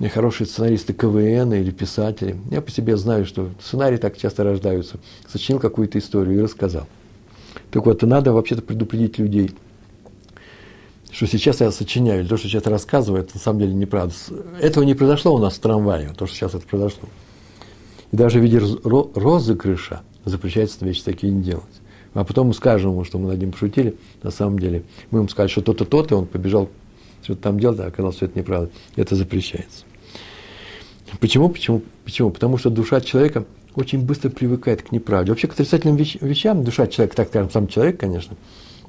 хорошие сценаристы КВН или писатели. Я по себе знаю, что сценарии так часто рождаются. Сочинил какую-то историю и рассказал. Так вот, надо вообще-то предупредить людей, что сейчас я сочиняю, то, что сейчас рассказываю, это на самом деле неправда. Этого не произошло у нас в трамвае, то, что сейчас это произошло. И даже в виде розыгрыша запрещается вещи такие не делать а потом мы скажем ему, что мы над ним пошутили, на самом деле. Мы ему сказали, что то-то, то-то, он побежал что-то там делать, а оказалось, что это неправда. Это запрещается. Почему? Почему? Почему? Потому что душа человека очень быстро привыкает к неправде. Вообще к отрицательным вещам душа человека, так скажем, сам человек, конечно,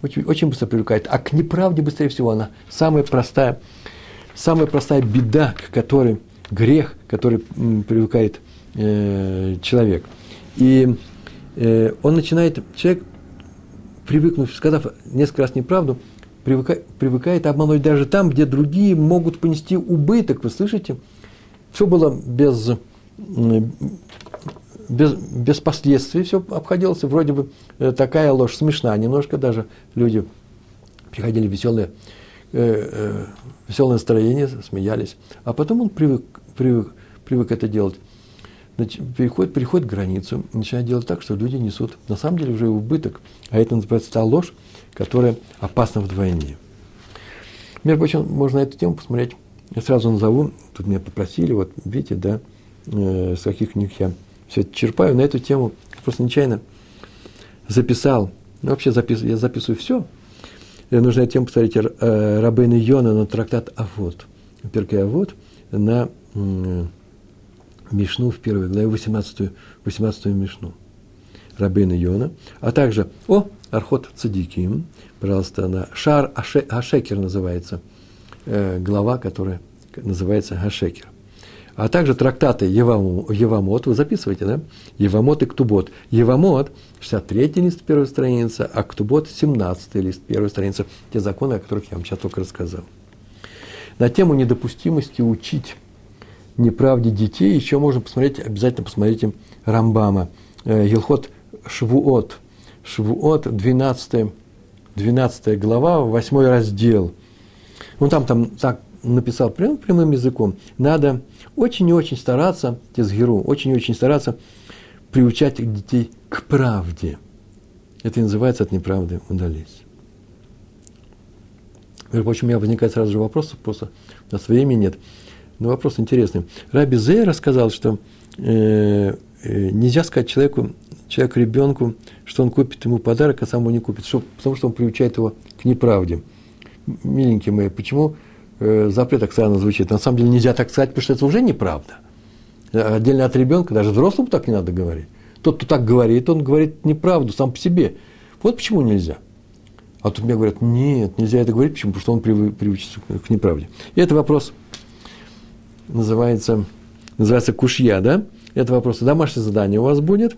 очень, очень быстро привыкает. А к неправде быстрее всего она самая простая, самая простая беда, к которой грех, который привыкает э, человек. И э, он начинает, человек привыкнув, сказав несколько раз неправду, привыкает, привыкает обмануть даже там, где другие могут понести убыток. Вы слышите? Все было без, без, без последствий, все обходилось. Вроде бы э, такая ложь смешна, немножко даже люди приходили веселые, э, э, веселое настроение, смеялись. А потом он привык, привык, привык это делать переходит, переходит границу, начинает делать так, что люди несут на самом деле уже убыток, а это называется та ложь, которая опасна вдвойне. Между прочим, можно эту тему посмотреть. Я сразу назову, тут меня попросили, вот видите, да, э, с каких книг я все это черпаю. На эту тему просто нечаянно записал. Ну, вообще запис, я записываю все. И нужно эту тему посмотреть э, Рабейна Йона на трактат Авод. Перкей Авод на э, Мишну в первой главе, 18, 18 Мишну. Рабейна Йона, а также, о, Архот Цадиким, пожалуйста, на Шар Ашекер называется, э, глава, которая называется Ашекер. А также трактаты Евамот, вы записываете, да? Евамот и Ктубот. Евамот, 63 лист первой страницы, а Ктубот, 17 лист первой страницы. Те законы, о которых я вам сейчас только рассказал. На тему недопустимости учить неправде детей, еще можно посмотреть, обязательно посмотрите Рамбама. Елхот Швуот. Швуот, 12, 12 глава, 8 раздел. Ну, там, там так написал прям, прямым языком, надо очень и очень стараться, Тезгеру, очень и очень стараться приучать детей к правде. Это и называется от неправды удались. Между прочим, у меня возникает сразу же вопрос, просто у нас времени нет. Но вопрос интересный. Раби Зей рассказал, что э, э, нельзя сказать человеку, человеку, ребенку, что он купит ему подарок, а сам его не купит, что, потому что он приучает его к неправде. Миленькие мои, почему э, запрет странно звучит? На самом деле нельзя так сказать, потому что это уже неправда. Отдельно от ребенка, даже взрослому так не надо говорить. Тот, кто так говорит, он говорит неправду сам по себе. Вот почему нельзя. А тут мне говорят, нет, нельзя это говорить, почему? Потому что он приучится к неправде. И это вопрос называется, называется кушья, да? Это вопрос, домашнее задание у вас будет.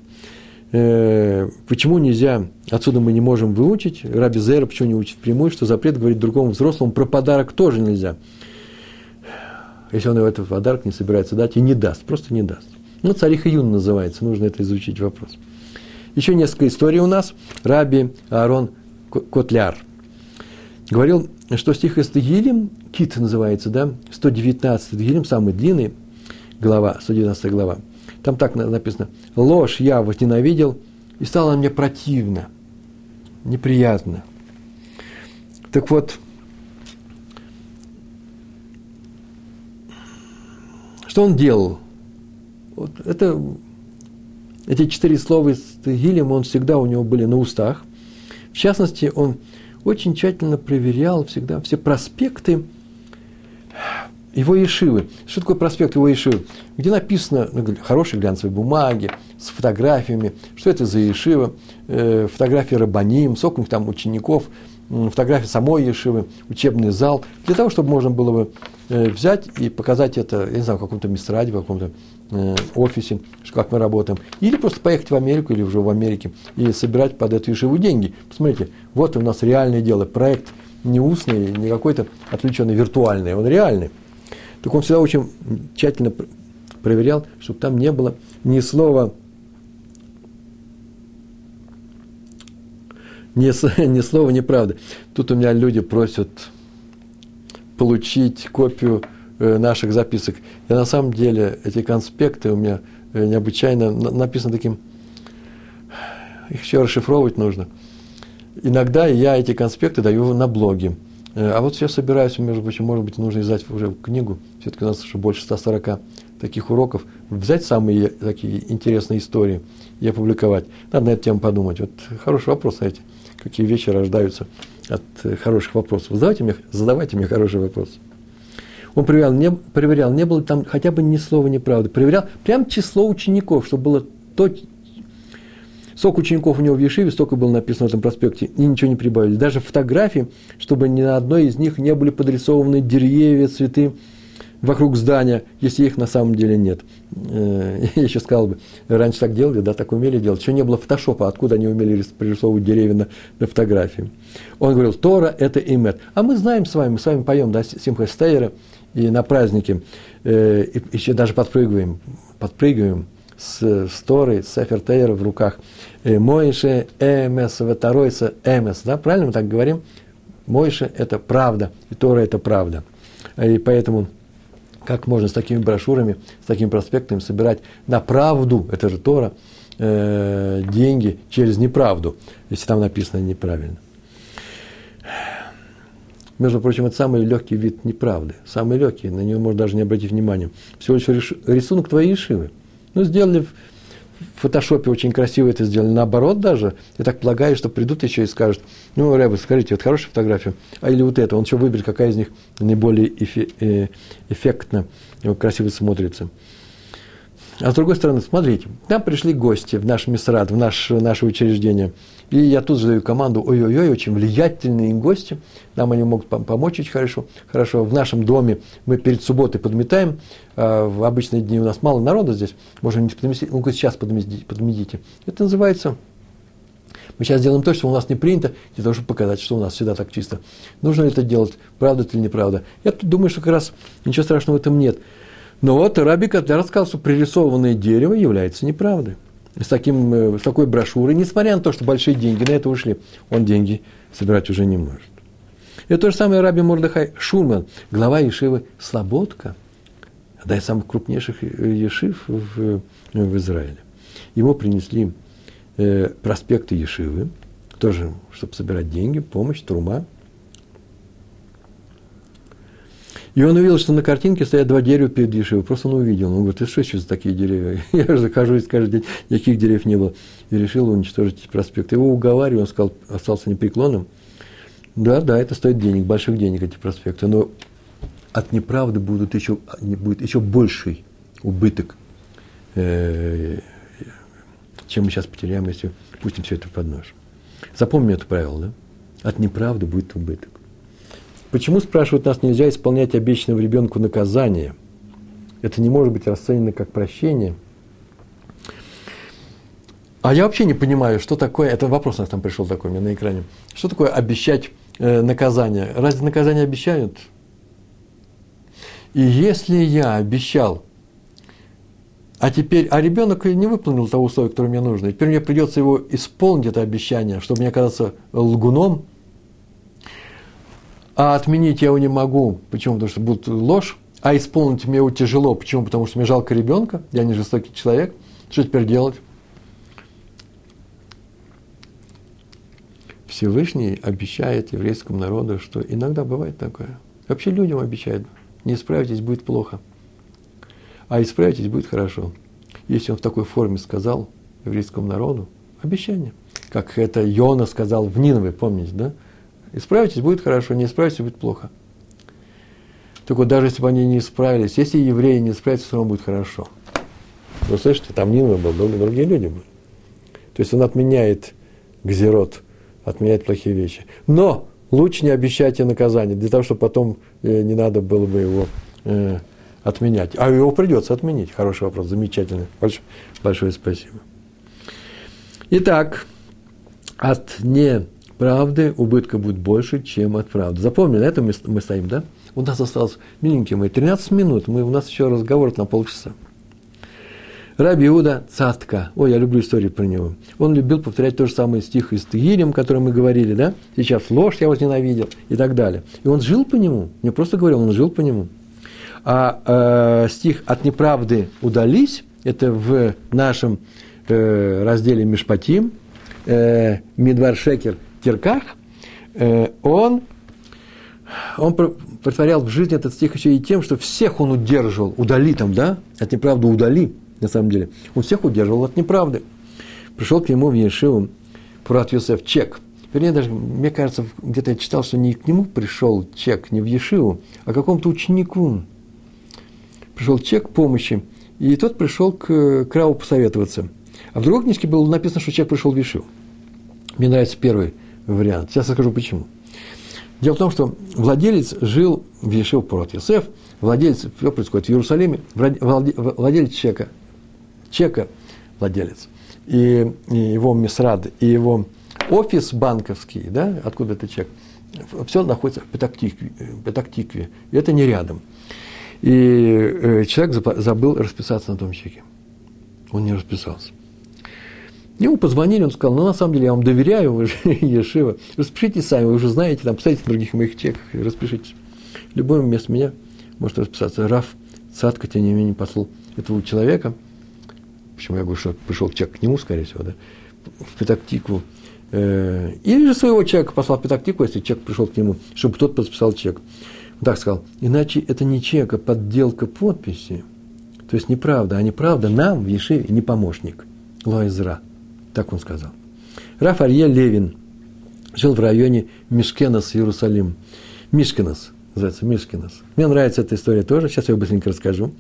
Э, почему нельзя, отсюда мы не можем выучить, Раби Зера почему не учит впрямую, что запрет говорить другому взрослому про подарок тоже нельзя. Если он его этот подарок не собирается дать и не даст, просто не даст. Ну, царих Юн называется, нужно это изучить вопрос. Еще несколько историй у нас. Раби Аарон Котляр. Говорил, что стих из Тегилем, Кит называется, да, 119 Тегилем, самый длинный, глава, 119 глава. Там так написано, ложь я возненавидел, и стало мне противно, неприятно. Так вот, что он делал? Вот это, эти четыре слова из Тегилем, он всегда у него были на устах – в частности, он очень тщательно проверял всегда все проспекты его Ешивы. Что такое проспект его Ешивы? Где написано на хорошей глянцевой бумаге, с фотографиями, что это за Ешива, э, фотографии Рабаним, сколько у них там учеников, фотографии самой Ешивы, учебный зал, для того, чтобы можно было бы э, взять и показать это, я не знаю, в каком-то мистраде, в каком-то Э, офисе, как мы работаем, или просто поехать в Америку или уже в Америке и собирать под эту ешиву деньги. Посмотрите, вот у нас реальное дело, проект не устный, не какой-то отвлеченный, виртуальный, он реальный. Так он всегда очень тщательно проверял, чтобы там не было ни слова, ни, [LAUGHS] ни слова неправды. Тут у меня люди просят получить копию Э, наших записок. И на самом деле эти конспекты у меня э, необычайно написаны таким, их еще расшифровывать нужно. Иногда я эти конспекты даю на блоге. Э, а вот я собираюсь, между прочим, может быть, нужно издать уже книгу. Все-таки у нас уже больше 140 таких уроков. Взять самые такие интересные истории и опубликовать. Надо на эту тему подумать. Вот хороший вопрос, знаете, какие вещи рождаются от хороших вопросов. Задавайте мне, задавайте мне хороший вопрос. Он проверял, не, проверял, не было там хотя бы ни слова неправды. Проверял прям число учеников, чтобы было то, Сколько учеников у него в Ешиве, столько было написано в этом проспекте, и ничего не прибавили. Даже фотографии, чтобы ни на одной из них не были подрисованы деревья, цветы вокруг здания, если их на самом деле нет. Э, [LAUGHS] я еще сказал бы, раньше так делали, да, так умели делать. Еще не было фотошопа, откуда они умели пририсовывать деревья на, на фотографии. Он говорил, Тора – это имет. А мы знаем с вами, мы с вами поем, да, Симха Стейра – и на празднике э, еще даже подпрыгиваем, подпрыгиваем с, с с Сефер Тейра в руках. Э, Моише эмес, ветаройса эмес. Да, правильно мы так говорим? Моише – это правда, и Тора – это правда. И поэтому как можно с такими брошюрами, с такими проспектами собирать на правду, это же Тора, э, деньги через неправду, если там написано неправильно. Между прочим, это самый легкий вид неправды. Самый легкий, на него можно даже не обратить внимания. Всего лишь рисунок твоей шивы. Ну, сделали в фотошопе очень красиво это сделали. Наоборот даже, я так полагаю, что придут еще и скажут, ну, Рэбе, скажите, вот хорошая фотография, а или вот это, он еще выберет, какая из них наиболее э, эффектно, красиво смотрится. А с другой стороны, смотрите, там пришли гости в наш Мисрад, в наш, наше учреждение. И я тут же даю команду, ой-ой-ой, очень влиятельные гости, нам они могут помочь очень хорошо. Хорошо, в нашем доме мы перед субботой подметаем, а в обычные дни у нас мало народа здесь, можем не подметить, ну, сейчас подметите. Это называется мы сейчас делаем то, что у нас не принято, для того, чтобы показать, что у нас всегда так чисто. Нужно ли это делать, правда это или неправда? Я думаю, что как раз ничего страшного в этом нет. Но вот Раби Котляр сказал, что пририсованное дерево является неправдой. С, таким, э, с такой брошюрой, несмотря на то, что большие деньги на это ушли, он деньги собирать уже не может. Это то же самое Раби Мордыхай Шурман, глава Ешивы Слободка, одна из самых крупнейших Ешив в, в Израиле. Ему принесли э, проспекты Ешивы, тоже, чтобы собирать деньги, помощь, трума – И он увидел, что на картинке стоят два дерева перед Ешивой. Просто он увидел. Он говорит, ты что за такие деревья? [LAUGHS] Я же захожу и каждый день, никаких деревьев не было. И решил уничтожить проспект. Его уговаривали, он сказал, остался непреклонным. Да, да, это стоит денег, больших денег эти проспекты. Но от неправды будут еще, будет еще больший убыток, э, чем мы сейчас потеряем, если пустим все это под нож. Запомни это правило, да? От неправды будет убыток. Почему, спрашивают нас, нельзя исполнять обещанного ребенку наказание? Это не может быть расценено как прощение. А я вообще не понимаю, что такое, это вопрос у нас там пришел такой меня на экране, что такое обещать э, наказание? Разве наказание обещают? И если я обещал, а теперь, а ребенок не выполнил того условия, которое мне нужно, и теперь мне придется его исполнить, это обещание, чтобы не оказаться лгуном – а отменить я его не могу. Почему? Потому что будет ложь. А исполнить мне его тяжело. Почему? Потому что мне жалко ребенка. Я не жестокий человек. Что теперь делать? Всевышний обещает еврейскому народу, что иногда бывает такое. Вообще людям обещает. Не исправитесь, будет плохо. А исправитесь, будет хорошо. Если он в такой форме сказал еврейскому народу, обещание. Как это Йона сказал в Нинове, помните, да? Исправитесь, будет хорошо, не исправитесь, будет плохо. Так вот, даже если бы они не исправились, если евреи не исправятся, все равно будет хорошо. Вы слышите, там Нинова был, другие люди были. То есть он отменяет гзерот, отменяет плохие вещи. Но лучше не обещайте наказание, для того, чтобы потом э, не надо было бы его э, отменять. А его придется отменить. Хороший вопрос, замечательный. Большое, большое спасибо. Итак, от не правды убытка будет больше, чем от правды. Запомнили, на этом мы, мы стоим, да? У нас осталось, миленькие мои, 13 минут, мы, у нас еще разговор на полчаса. Раби Иуда Цатка. Ой, я люблю историю про него. Он любил повторять то же самое стих из Тегилем, о котором мы говорили, да? Сейчас ложь я возненавидел и так далее. И он жил по нему. Не просто говорил, он жил по нему. А э, стих «От неправды удались» – это в нашем э, разделе Мишпатим, э, Мидвар Шекер – Кирках, э, он, он притворял в жизни этот стих еще и тем, что всех он удерживал, удали там, да, от неправды удали, на самом деле. Он всех удерживал от неправды. Пришел к нему в Ешиву Пурат Юсеф чек. Вернее, даже, мне кажется, где-то я читал, что не к нему пришел чек, не в Ешиву, а к какому-то ученику. Пришел чек помощи, и тот пришел к, к Раву посоветоваться. А в другой книжке было написано, что человек пришел в Ешиву. Мне нравится первый – вариант. Сейчас я скажу почему. Дело в том, что владелец жил в Ешев Порот Йосеф, владелец, все происходит в Иерусалиме, владелец чека, чека владелец, и, и его мисрад, и его офис банковский, да, откуда это чек, все находится в Петактикве, Петактикве и это не рядом. И э, человек забыл расписаться на том чеке. Он не расписался. Ему позвонили, он сказал, ну, на самом деле, я вам доверяю, вы же [LAUGHS] Ешива, распишитесь сами, вы уже знаете, там, посмотрите в других моих чеках, распишитесь. Любой вместо меня может расписаться. Раф Цатка, тем не менее, послал этого человека, почему я говорю, что пришел чек к нему, скорее всего, да, в Петактикву, э, или же своего человека послал в Петактикву, если чек пришел к нему, чтобы тот подписал чек. Он так сказал, иначе это не чек, а подделка подписи. То есть неправда, а неправда нам в Ешиве не помощник. Лоизра. Так он сказал. Раф Арье Левин жил в районе Мишкенос, Иерусалим. Мишкенос, называется Мишкенос. Мне нравится эта история тоже, сейчас я ее быстренько расскажу.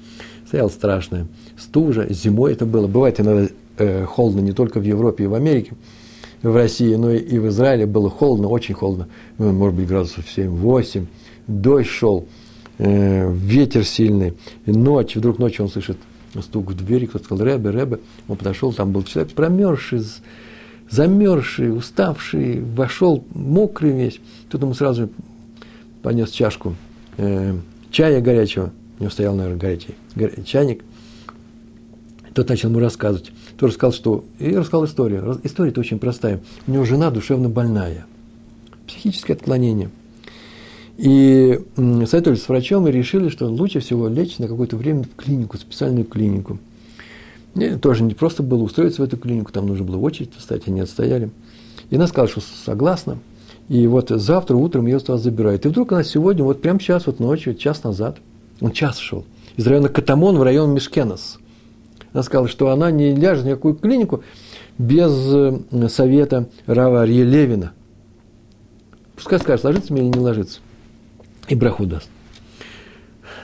Стояла страшная стужа, зимой это было. Бывает иногда э, холодно не только в Европе и в Америке, в России, но и в Израиле было холодно, очень холодно, ну, может быть, градусов 7-8, дождь шел, э, ветер сильный, ночь, вдруг ночью он слышит стук в двери, кто-то сказал, Рэбе, Рэбе. Он подошел, там был человек промерзший, замерзший, уставший, вошел мокрый весь. Тут ему сразу понес чашку э, чая горячего. У него стоял, наверное, горячий чайник. Тот начал ему рассказывать. Тот рассказал, что... И рассказал историю. История-то очень простая. У него жена душевно больная. Психическое отклонение. И советовались с врачом и решили, что лучше всего лечь на какое-то время в клинику, специальную клинику. И тоже не просто было устроиться в эту клинику, там нужно было очередь стоять, они отстояли. И она сказала, что согласна. И вот завтра утром ее туда забирают. И вдруг она сегодня, вот прямо сейчас, вот ночью, час назад, он час шел, из района Катамон в район Мешкенос. Она сказала, что она не ляжет в никакую клинику без э, совета Рава Арье Левина. Пускай скажет, ложится мне или не ложится. И браху даст.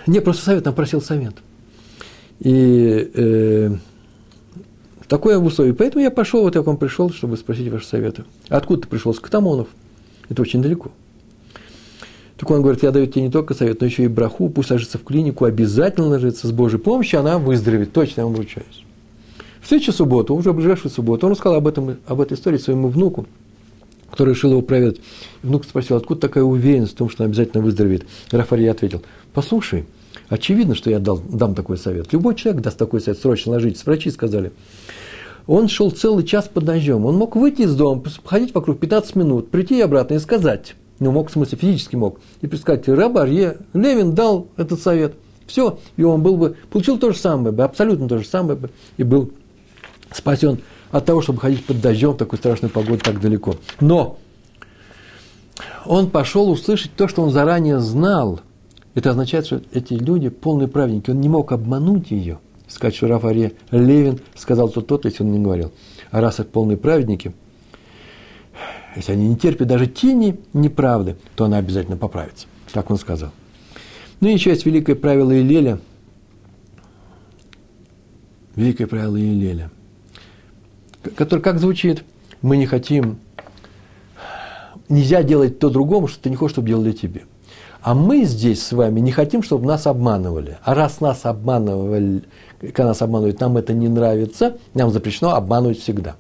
Не, просто совет, там просил совет. И э, такое условие. Поэтому я пошел, вот я к вам пришел, чтобы спросить ваши советы. Откуда ты пришел? С Катамонов. Это очень далеко. Так он говорит, я даю тебе не только совет, но еще и браху, пусть ложится в клинику, обязательно ложится с Божьей помощью, она выздоровеет, точно я вам вручаюсь. В следующую субботу, уже в ближайшую субботу, он рассказал об, этом, об этой истории своему внуку, который решил его проверить. Внук спросил, откуда такая уверенность в том, что он обязательно выздоровеет. Рафаэль ответил, послушай, очевидно, что я дал, дам такой совет. Любой человек даст такой совет, срочно ложитесь. Врачи сказали. Он шел целый час под дождем. Он мог выйти из дома, ходить вокруг 15 минут, прийти обратно и сказать, ну, мог, в смысле, физически мог, и предсказать, Раб Арье Левин дал этот совет. Все, и он был бы, получил то же самое бы, абсолютно то же самое бы, и был спасен от того, чтобы ходить под дождем в такую страшную погоду так далеко. Но он пошел услышать то, что он заранее знал. Это означает, что эти люди полные праведники. Он не мог обмануть ее. Сказать, что Раф Левин сказал то то если он не говорил. А раз это полные праведники, если они не терпят даже тени неправды, то она обязательно поправится. Так он сказал. Ну и еще есть великое правило Илеля. Великое правило Илеля. Которое как звучит? Мы не хотим, нельзя делать то другому, что ты не хочешь, чтобы делали тебе. А мы здесь с вами не хотим, чтобы нас обманывали. А раз нас обманывали, когда нас обманывают, нам это не нравится, нам запрещено обманывать всегда.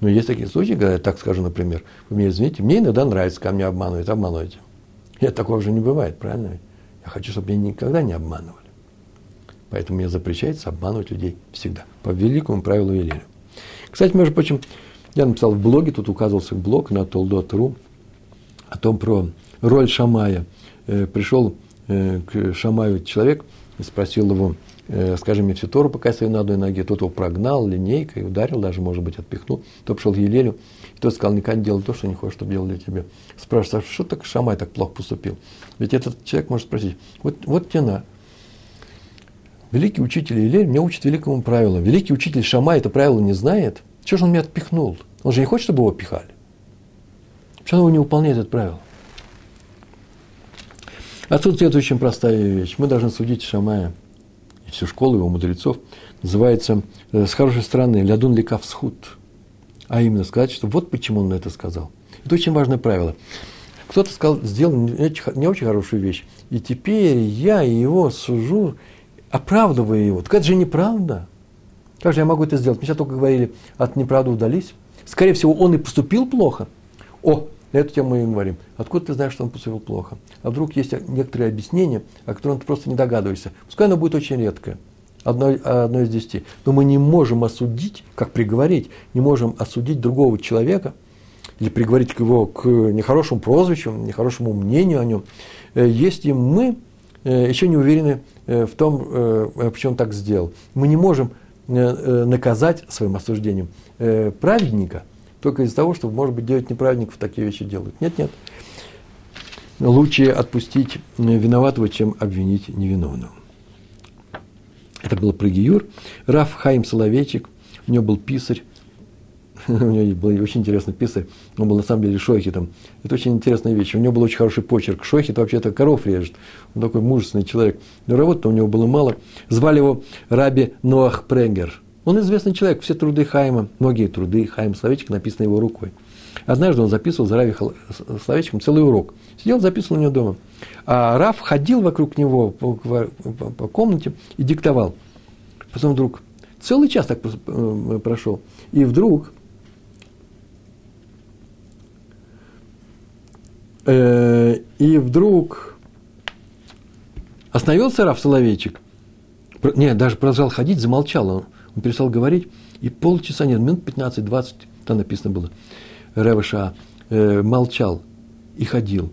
Но есть такие случаи, когда я так скажу, например, вы мне извините, мне иногда нравится, когда меня обманывают, обманывайте. Нет, такого же не бывает, правильно? Я хочу, чтобы меня никогда не обманывали. Поэтому мне запрещается обманывать людей всегда. По великому правилу Велеля. Кстати, между прочим, я написал в блоге, тут указывался блог на Толдот.ру о том про роль Шамая. Э, пришел э, к Шамаю человек и спросил его, э, скажи мне всю Тору, пока я стою на одной ноге. Тот его прогнал линейкой, ударил, даже, может быть, отпихнул. Тот пришел к Елелю, и тот сказал, никогда не делай то, что не хочешь, чтобы делали тебе. Спрашивает, а что так Шамай так плохо поступил? Ведь этот человек может спросить, вот, вот тебе на. Великий учитель Елель меня учит великому правилу. Великий учитель Шамай это правило не знает. Чего же он меня отпихнул? Он же не хочет, чтобы его пихали. Почему он не выполняет это правило? Отсюда это очень простая вещь. Мы должны судить Шамая и всю школу его мудрецов. Называется э, с хорошей стороны «Лядун ликав схуд». А именно сказать, что вот почему он это сказал. Это очень важное правило. Кто-то сказал, сделал не очень хорошую вещь. И теперь я его сужу, оправдывая его. Так это же неправда. Как же я могу это сделать? Мы сейчас только говорили, от неправды удались. Скорее всего, он и поступил плохо. О, на эту тему мы и говорим. Откуда ты знаешь, что он поступил плохо? А вдруг есть некоторые объяснения, о которых ты просто не догадываешься. Пускай оно будет очень редкое. Одно, одно из десяти. Но мы не можем осудить, как приговорить, не можем осудить другого человека или приговорить его к нехорошему прозвищу, нехорошему мнению о нем, э, если мы э, еще не уверены в том, почему он так сделал. Мы не можем наказать своим осуждением праведника – только из-за того, что, может быть, девять неправедников такие вещи делают. Нет, нет. Лучше отпустить виноватого, чем обвинить невиновного. Это был Прыгиюр. Раф Хаим Соловейчик, у него был писарь, [LAUGHS] у него был очень интересный писарь, он был на самом деле шохитом. Это очень интересная вещь. У него был очень хороший почерк. Шохит вообще-то коров режет. Он такой мужественный человек. Но работы у него было мало. Звали его Раби Ноах Пренгер – он известный человек, все труды Хайма, многие труды Хайма Словечек написаны его рукой. Однажды он записывал за Рави Словечком целый урок. Сидел, записывал у него дома. А Раф ходил вокруг него по, по, по комнате и диктовал. Потом вдруг, целый час так э, прошел, и вдруг и вдруг остановился Раф Соловейчик, не, даже продолжал ходить, замолчал он. Он перестал говорить, и полчаса, нет, минут 15-20, там написано было, Ревыша э, молчал и ходил.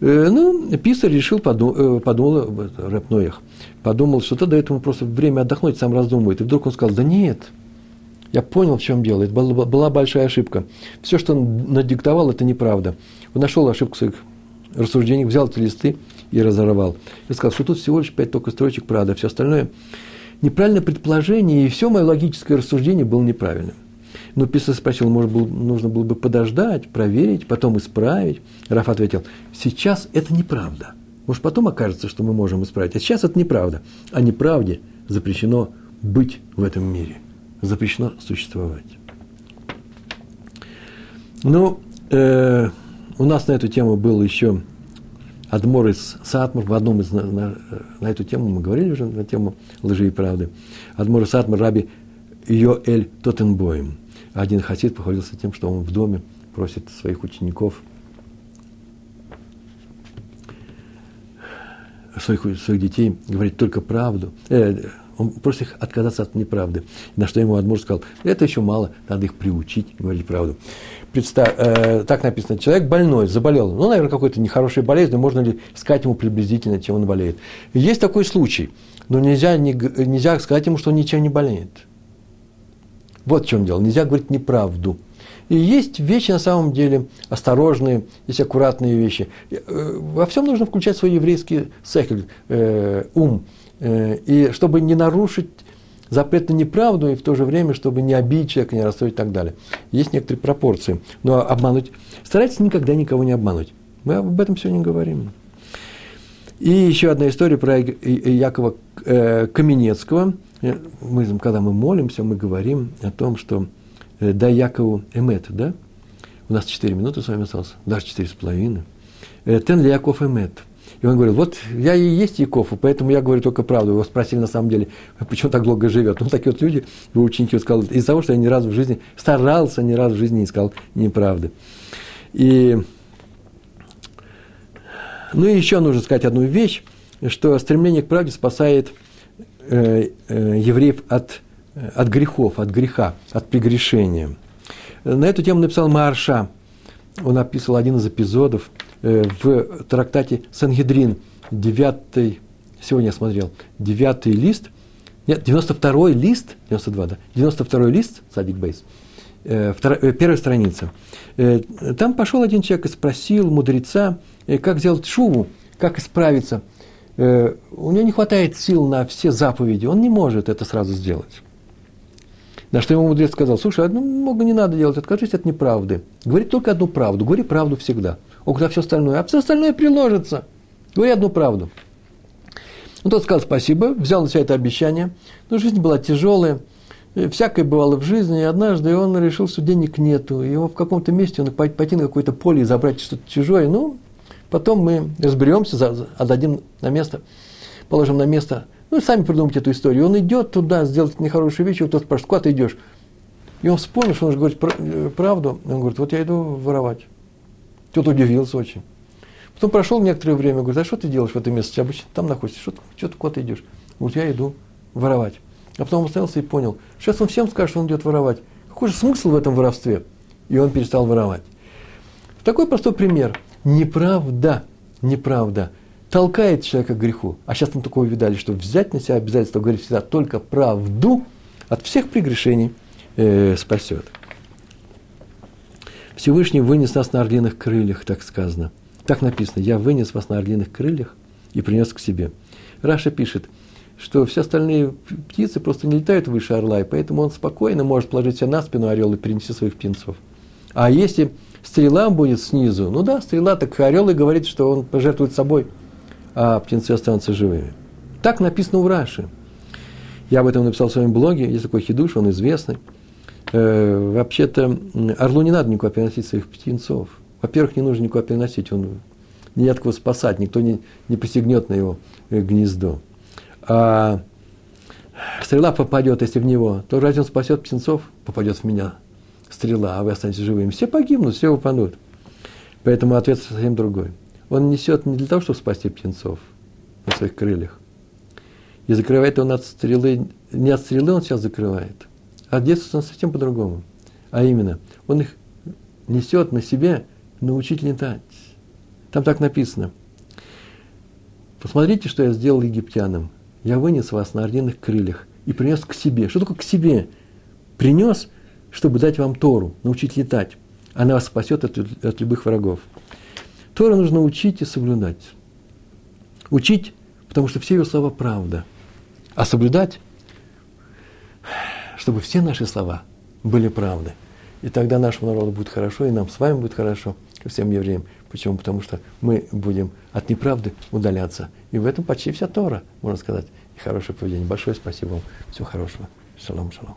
Э, ну, писарь решил, подумал, подумал Рэп Ноях, подумал, что то дает ему просто время отдохнуть, сам раздумывает. И вдруг он сказал, да нет, я понял, в чем дело. Это была, была большая ошибка. Все, что он надиктовал, это неправда. Он нашел ошибку своих рассуждениях, взял эти листы и разорвал. И сказал, что тут всего лишь пять только строчек правда, все остальное неправильное предположение, и все мое логическое рассуждение было неправильным. Но писатель спросил, может, был, нужно было бы подождать, проверить, потом исправить. Раф ответил, сейчас это неправда. Может, потом окажется, что мы можем исправить. А сейчас это неправда. А неправде запрещено быть в этом мире. Запрещено существовать. Ну, э, у нас на эту тему был еще Адмор из Сатмар, в одном из, на, на, на эту тему мы говорили уже, на тему лжи и правды. Адмор из Сатмар, раби Йоэль Тоттенбоем. Один хасид похвалился тем, что он в доме просит своих учеников, своих, своих детей говорить только правду. Э, он просит их отказаться от неправды. На что ему Адмур сказал, это еще мало, надо их приучить говорить правду. Представь, э, так написано, человек больной, заболел, ну, наверное, какой-то нехорошей болезнью, можно ли сказать ему приблизительно, чем он болеет. Есть такой случай, но нельзя, не, нельзя сказать ему, что он ничем не болеет. Вот в чем дело, нельзя говорить неправду. И есть вещи на самом деле осторожные, есть аккуратные вещи. Э, во всем нужно включать свой еврейский сехель, э, ум, и чтобы не нарушить запрет на неправду, и в то же время, чтобы не обидеть человека, не расстроить и так далее. Есть некоторые пропорции. Но обмануть... Старайтесь никогда никого не обмануть. Мы об этом сегодня говорим. И еще одна история про Якова э, Каменецкого. Э, мы, когда мы молимся, мы говорим о том, что да Якову эмет, да? У нас 4 минуты с вами осталось, даже четыре с половиной. Тен ли Яков эмет – и он говорил, вот я и есть Яков, поэтому я говорю только правду. Его спросили на самом деле, почему так долго живет. Ну, такие вот люди, его ученики, он сказал, из-за того, что я ни разу в жизни, старался ни разу в жизни не сказал неправды. И, ну и еще нужно сказать одну вещь, что стремление к правде спасает э, э, евреев от, от грехов, от греха, от прегрешения. На эту тему написал Марша. Он описывал один из эпизодов – в трактате Сангедрин, 9, сегодня я смотрел, 9 лист, нет, 92 лист, 92, да, 92 лист, Садик Бейс, э, э, первая страница. Там пошел один человек и спросил мудреца, как сделать шуву, как исправиться. У него не хватает сил на все заповеди, он не может это сразу сделать. На что ему мудрец сказал, слушай, много не надо делать, откажись от неправды. Говори только одну правду, говори правду всегда а куда все остальное? А все остальное приложится. Говори одну правду. Он тот сказал спасибо, взял на себя это обещание. Но жизнь была тяжелая, всякое бывало в жизни, и однажды он решил, что денег нету. И его в каком-то месте он пойти на какое-то поле и забрать что-то чужое. Ну, потом мы разберемся, отдадим на место, положим на место. Ну, сами придумайте эту историю. Он идет туда сделать нехорошую вещь, и вот тот спрашивает, куда ты идешь? И он вспомнил, что он же говорит э, правду. Он говорит, вот я иду воровать. Тот удивился очень. Потом прошел некоторое время, говорит, а что ты делаешь в этом месте? Обычно там находишься, что, что ты куда-то идешь? Говорит, я иду воровать. А потом он остановился и понял, сейчас он всем скажет, что он идет воровать. Какой же смысл в этом воровстве? И он перестал воровать. Такой простой пример. Неправда, неправда толкает человека к греху. А сейчас мы такое видали, что взять на себя обязательство говорить всегда только правду от всех прегрешений э, спасет. Всевышний вынес нас на орлиных крыльях, так сказано. Так написано, я вынес вас на орлиных крыльях и принес к себе. Раша пишет, что все остальные птицы просто не летают выше орла, и поэтому он спокойно может положить себя на спину орел и принести своих птенцов. А если стрела будет снизу, ну да, стрела, так орел и говорит, что он пожертвует собой, а птенцы останутся живыми. Так написано у Раши. Я об этом написал в своем блоге, есть такой хидуш, он известный – э, вообще-то орлу не надо никуда переносить своих птенцов. Во-первых, не нужно никуда переносить, он не от кого спасать, никто не, не посягнет на его э, гнездо. А стрела попадет, если в него, то разве он спасет птенцов? Попадет в меня стрела, а вы останетесь живыми. Все погибнут, все упадут. Поэтому ответ совсем другой. Он несет не для того, чтобы спасти птенцов на своих крыльях. И закрывает он от стрелы, не от стрелы он сейчас закрывает, а действует он совсем по-другому. А именно, он их несет на себе научить летать. Там так написано. Посмотрите, что я сделал египтянам. Я вынес вас на орденных крыльях и принес к себе. Что такое к себе? Принес, чтобы дать вам Тору, научить летать. Она вас спасет от, от любых врагов. Тору нужно учить и соблюдать. Учить, потому что все ее слова правда. А соблюдать, чтобы все наши слова были правды. И тогда нашему народу будет хорошо, и нам с вами будет хорошо, всем евреям. Почему? Потому что мы будем от неправды удаляться. И в этом почти вся Тора, можно сказать, и хорошее поведение. Большое спасибо вам. Всего хорошего. Шалом, шалом.